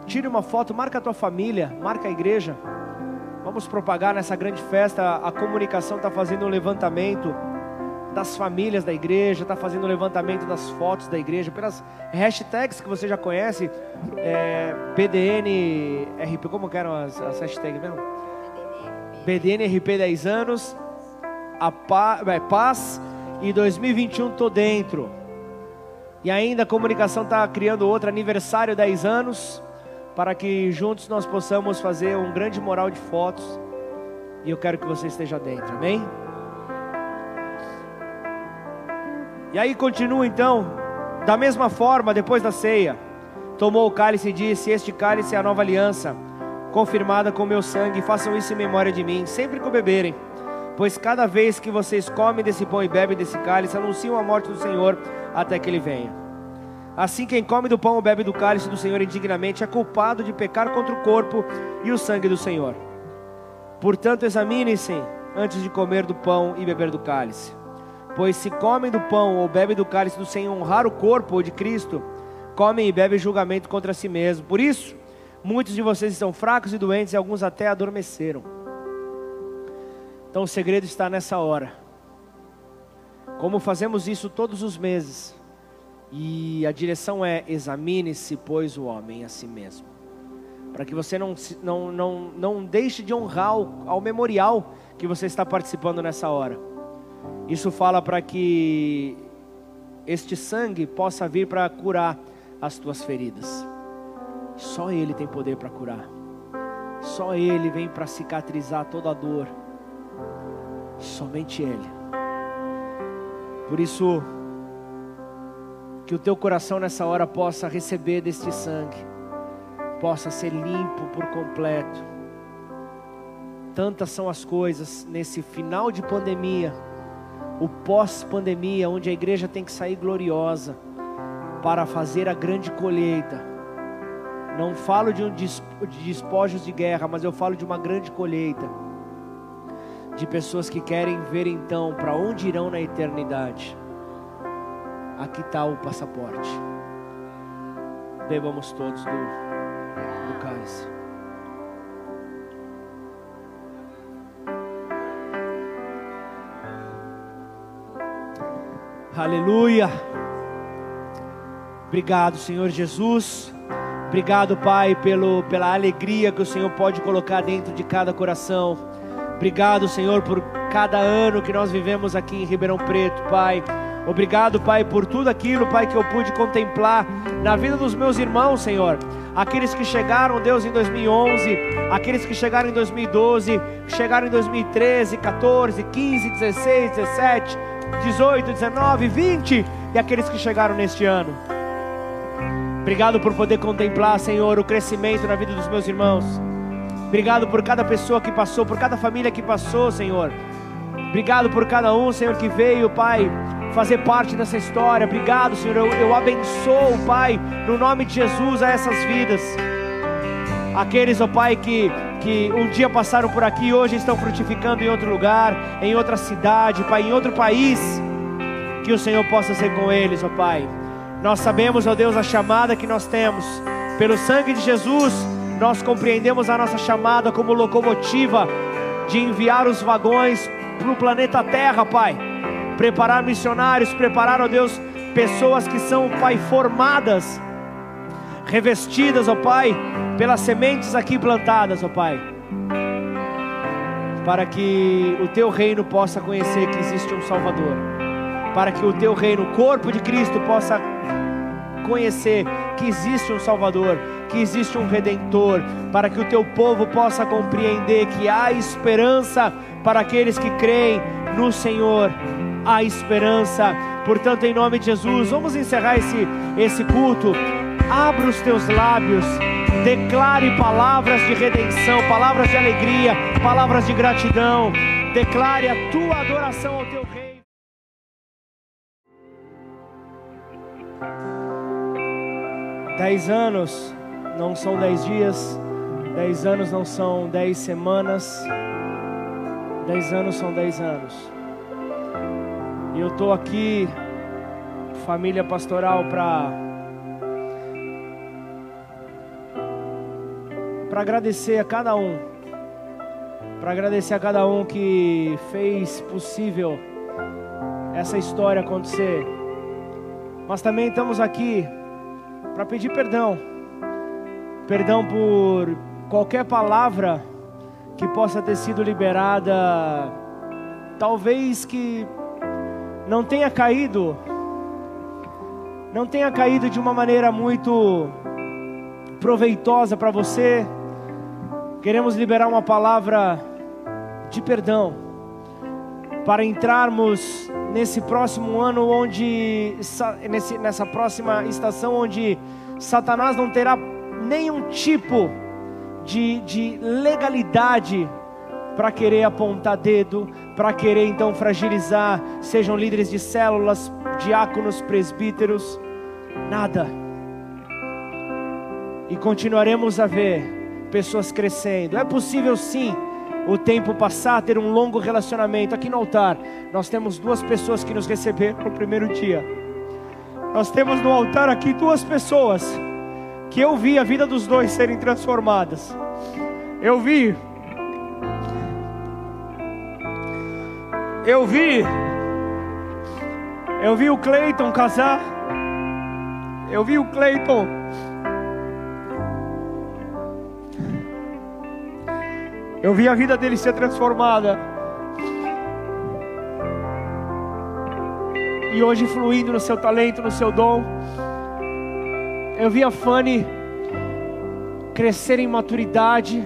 tire uma foto, marca a tua família, marca a igreja. Vamos propagar nessa grande festa. A comunicação está fazendo um levantamento das famílias da igreja, está fazendo o levantamento das fotos da igreja, pelas hashtags que você já conhece, é, RP, como que eram as, as hashtags mesmo? BDN RP 10 anos, a paz, é, paz e 2021 tô dentro. E ainda a comunicação está criando outro aniversário 10 anos, para que juntos nós possamos fazer um grande moral de fotos. E eu quero que você esteja dentro, amém? E aí continua então, da mesma forma, depois da ceia, tomou o cálice e disse: Este cálice é a nova aliança, confirmada com meu sangue, façam isso em memória de mim, sempre que o beberem. Pois cada vez que vocês comem desse pão e bebem desse cálice, anunciam a morte do Senhor até que ele venha. Assim, quem come do pão ou bebe do cálice do Senhor indignamente é culpado de pecar contra o corpo e o sangue do Senhor. Portanto, examinem-se antes de comer do pão e beber do cálice. Pois se comem do pão ou bebem do cálice do sem honrar o corpo de Cristo, comem e bebem julgamento contra si mesmo. Por isso, muitos de vocês estão fracos e doentes e alguns até adormeceram. Então o segredo está nessa hora. Como fazemos isso todos os meses. E a direção é: examine-se, pois, o homem a si mesmo. Para que você não, não, não, não deixe de honrar ao, ao memorial que você está participando nessa hora. Isso fala para que este sangue possa vir para curar as tuas feridas. Só Ele tem poder para curar. Só Ele vem para cicatrizar toda a dor. Somente Ele. Por isso, que o teu coração nessa hora possa receber deste sangue, possa ser limpo por completo. Tantas são as coisas nesse final de pandemia o pós-pandemia, onde a igreja tem que sair gloriosa para fazer a grande colheita. Não falo de, um de despojos de guerra, mas eu falo de uma grande colheita. De pessoas que querem ver então para onde irão na eternidade. Aqui está o passaporte. Bebamos todos do, do cálice. Aleluia. Obrigado, Senhor Jesus. Obrigado, Pai, pelo, pela alegria que o Senhor pode colocar dentro de cada coração. Obrigado, Senhor, por cada ano que nós vivemos aqui em Ribeirão Preto, Pai. Obrigado, Pai, por tudo aquilo, Pai, que eu pude contemplar na vida dos meus irmãos, Senhor. Aqueles que chegaram, Deus, em 2011, aqueles que chegaram em 2012, chegaram em 2013, 14, 15, 16, 17, 18, 19, 20 e aqueles que chegaram neste ano. Obrigado por poder contemplar, Senhor, o crescimento na vida dos meus irmãos. Obrigado por cada pessoa que passou, por cada família que passou, Senhor. Obrigado por cada um, Senhor, que veio, Pai, fazer parte dessa história. Obrigado, Senhor. Eu, eu abençoo, Pai, no nome de Jesus, a essas vidas. Aqueles, ó Pai, que, que um dia passaram por aqui e hoje estão frutificando em outro lugar, em outra cidade, Pai, em outro país. Que o Senhor possa ser com eles, ó Pai. Nós sabemos, ó Deus, a chamada que nós temos. Pelo sangue de Jesus, nós compreendemos a nossa chamada como locomotiva de enviar os vagões para o planeta Terra, Pai. Preparar missionários, preparar, ó Deus, pessoas que são, Pai, formadas, revestidas, ó Pai, pelas sementes aqui plantadas, ó Pai. Para que o teu reino possa conhecer que existe um Salvador. Para que o teu reino, o corpo de Cristo, possa conhecer que existe um Salvador, que existe um Redentor, para que o teu povo possa compreender que há esperança para aqueles que creem no Senhor. Há esperança, portanto, em nome de Jesus, vamos encerrar esse, esse culto. Abra os teus lábios, declare palavras de redenção, palavras de alegria, palavras de gratidão. Declare a tua adoração ao teu Rei. Dez anos não são dez dias, dez anos não são dez semanas, dez anos são dez anos. E eu estou aqui, família pastoral, para para agradecer a cada um, para agradecer a cada um que fez possível essa história acontecer. Mas também estamos aqui para pedir perdão. Perdão por qualquer palavra que possa ter sido liberada, talvez que não tenha caído, não tenha caído de uma maneira muito proveitosa para você. Queremos liberar uma palavra de perdão para entrarmos nesse próximo ano onde nessa próxima estação onde Satanás não terá nenhum tipo de, de legalidade para querer apontar dedo, para querer então fragilizar, sejam líderes de células, diáconos, presbíteros, nada. E continuaremos a ver pessoas crescendo. É possível sim o tempo passar, ter um longo relacionamento. Aqui no altar, nós temos duas pessoas que nos receberam no primeiro dia. Nós temos no altar aqui duas pessoas que eu vi a vida dos dois serem transformadas. Eu vi. Eu vi. Eu vi o Cleiton casar. Eu vi o Cleiton Eu vi a vida dele ser transformada. E hoje fluindo no seu talento, no seu dom. Eu vi a Fanny crescer em maturidade,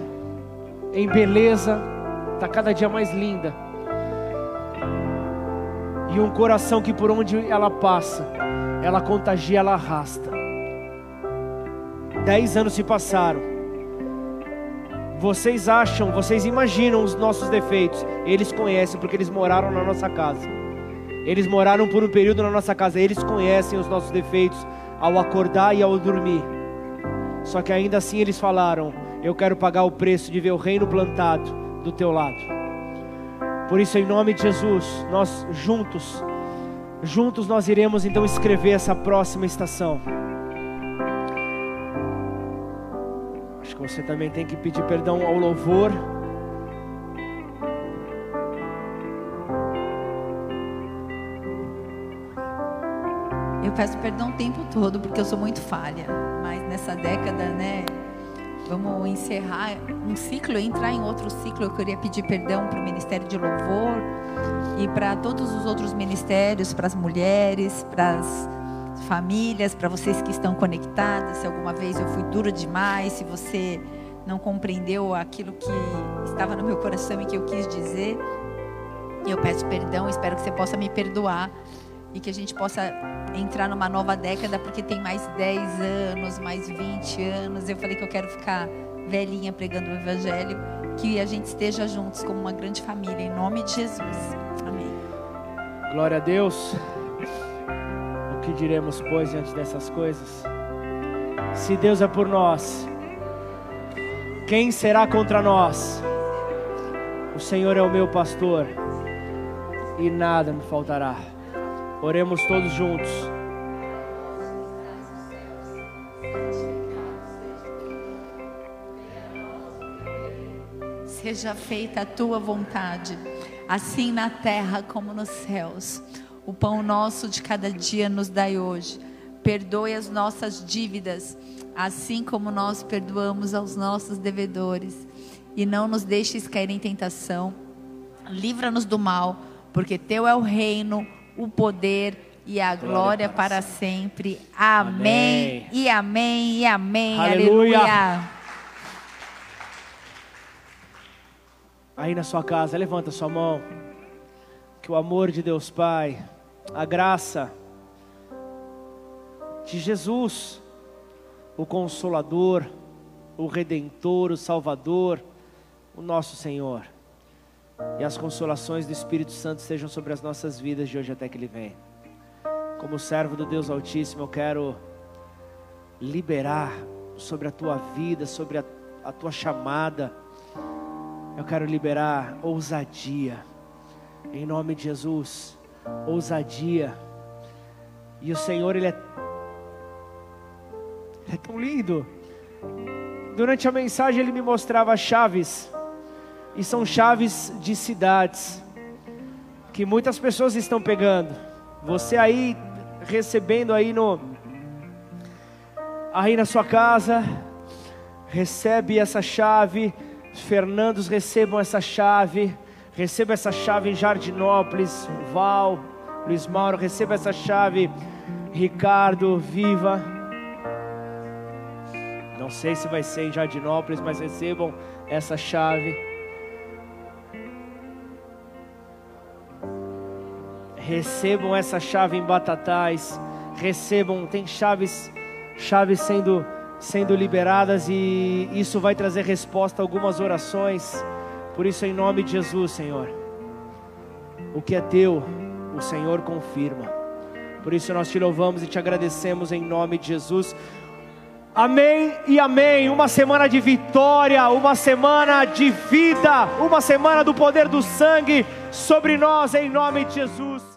em beleza, está cada dia mais linda. E um coração que por onde ela passa, ela contagia, ela arrasta. Dez anos se passaram vocês acham, vocês imaginam os nossos defeitos. Eles conhecem porque eles moraram na nossa casa. Eles moraram por um período na nossa casa. Eles conhecem os nossos defeitos ao acordar e ao dormir. Só que ainda assim eles falaram: Eu quero pagar o preço de ver o reino plantado do teu lado. Por isso, em nome de Jesus, nós juntos, juntos nós iremos então escrever essa próxima estação. Que você também tem que pedir perdão ao louvor. Eu peço perdão o tempo todo porque eu sou muito falha, mas nessa década, né, Vamos encerrar um ciclo, entrar em outro ciclo. Eu queria pedir perdão para o Ministério de Louvor e para todos os outros ministérios, para as mulheres, para as famílias, para vocês que estão conectados. Se alguma vez eu fui dura demais, se você não compreendeu aquilo que estava no meu coração e que eu quis dizer, eu peço perdão. Espero que você possa me perdoar e que a gente possa entrar numa nova década, porque tem mais 10 anos, mais 20 anos. Eu falei que eu quero ficar velhinha pregando o Evangelho, que a gente esteja juntos como uma grande família, em nome de Jesus. Amém. Glória a Deus. Que diremos, pois, diante dessas coisas? Se Deus é por nós, quem será contra nós? O Senhor é o meu pastor e nada me faltará. Oremos todos juntos. Seja feita a tua vontade, assim na terra como nos céus. O pão nosso de cada dia nos dai hoje. Perdoe as nossas dívidas, assim como nós perdoamos aos nossos devedores. E não nos deixes cair em tentação. Livra-nos do mal, porque teu é o reino, o poder e a glória, glória para, para sempre. sempre. Amém. amém. E amém e amém. Aleluia. Aleluia. Aí na sua casa, levanta sua mão. Que o amor de Deus Pai, a graça de Jesus, o Consolador, o Redentor, o Salvador, o nosso Senhor, e as consolações do Espírito Santo sejam sobre as nossas vidas de hoje até que Ele venha. Como servo do Deus Altíssimo, eu quero liberar sobre a tua vida, sobre a, a tua chamada. Eu quero liberar ousadia, em nome de Jesus, ousadia. E o Senhor, Ele é, é tão lindo. Durante a mensagem, Ele me mostrava chaves, e são chaves de cidades, que muitas pessoas estão pegando. Você aí, recebendo aí no, aí na sua casa, recebe essa chave Fernandos recebam essa chave, receba essa chave em Jardinópolis, Val, Luiz Mauro, receba essa chave, Ricardo, Viva. Não sei se vai ser em Jardinópolis, mas recebam essa chave. Recebam essa chave em Batatais, recebam, tem chaves, chaves sendo sendo liberadas e isso vai trazer resposta a algumas orações. Por isso, em nome de Jesus, Senhor, o que é teu, o Senhor confirma. Por isso, nós te louvamos e te agradecemos em nome de Jesus. Amém e amém. Uma semana de vitória, uma semana de vida, uma semana do poder do sangue sobre nós, em nome de Jesus.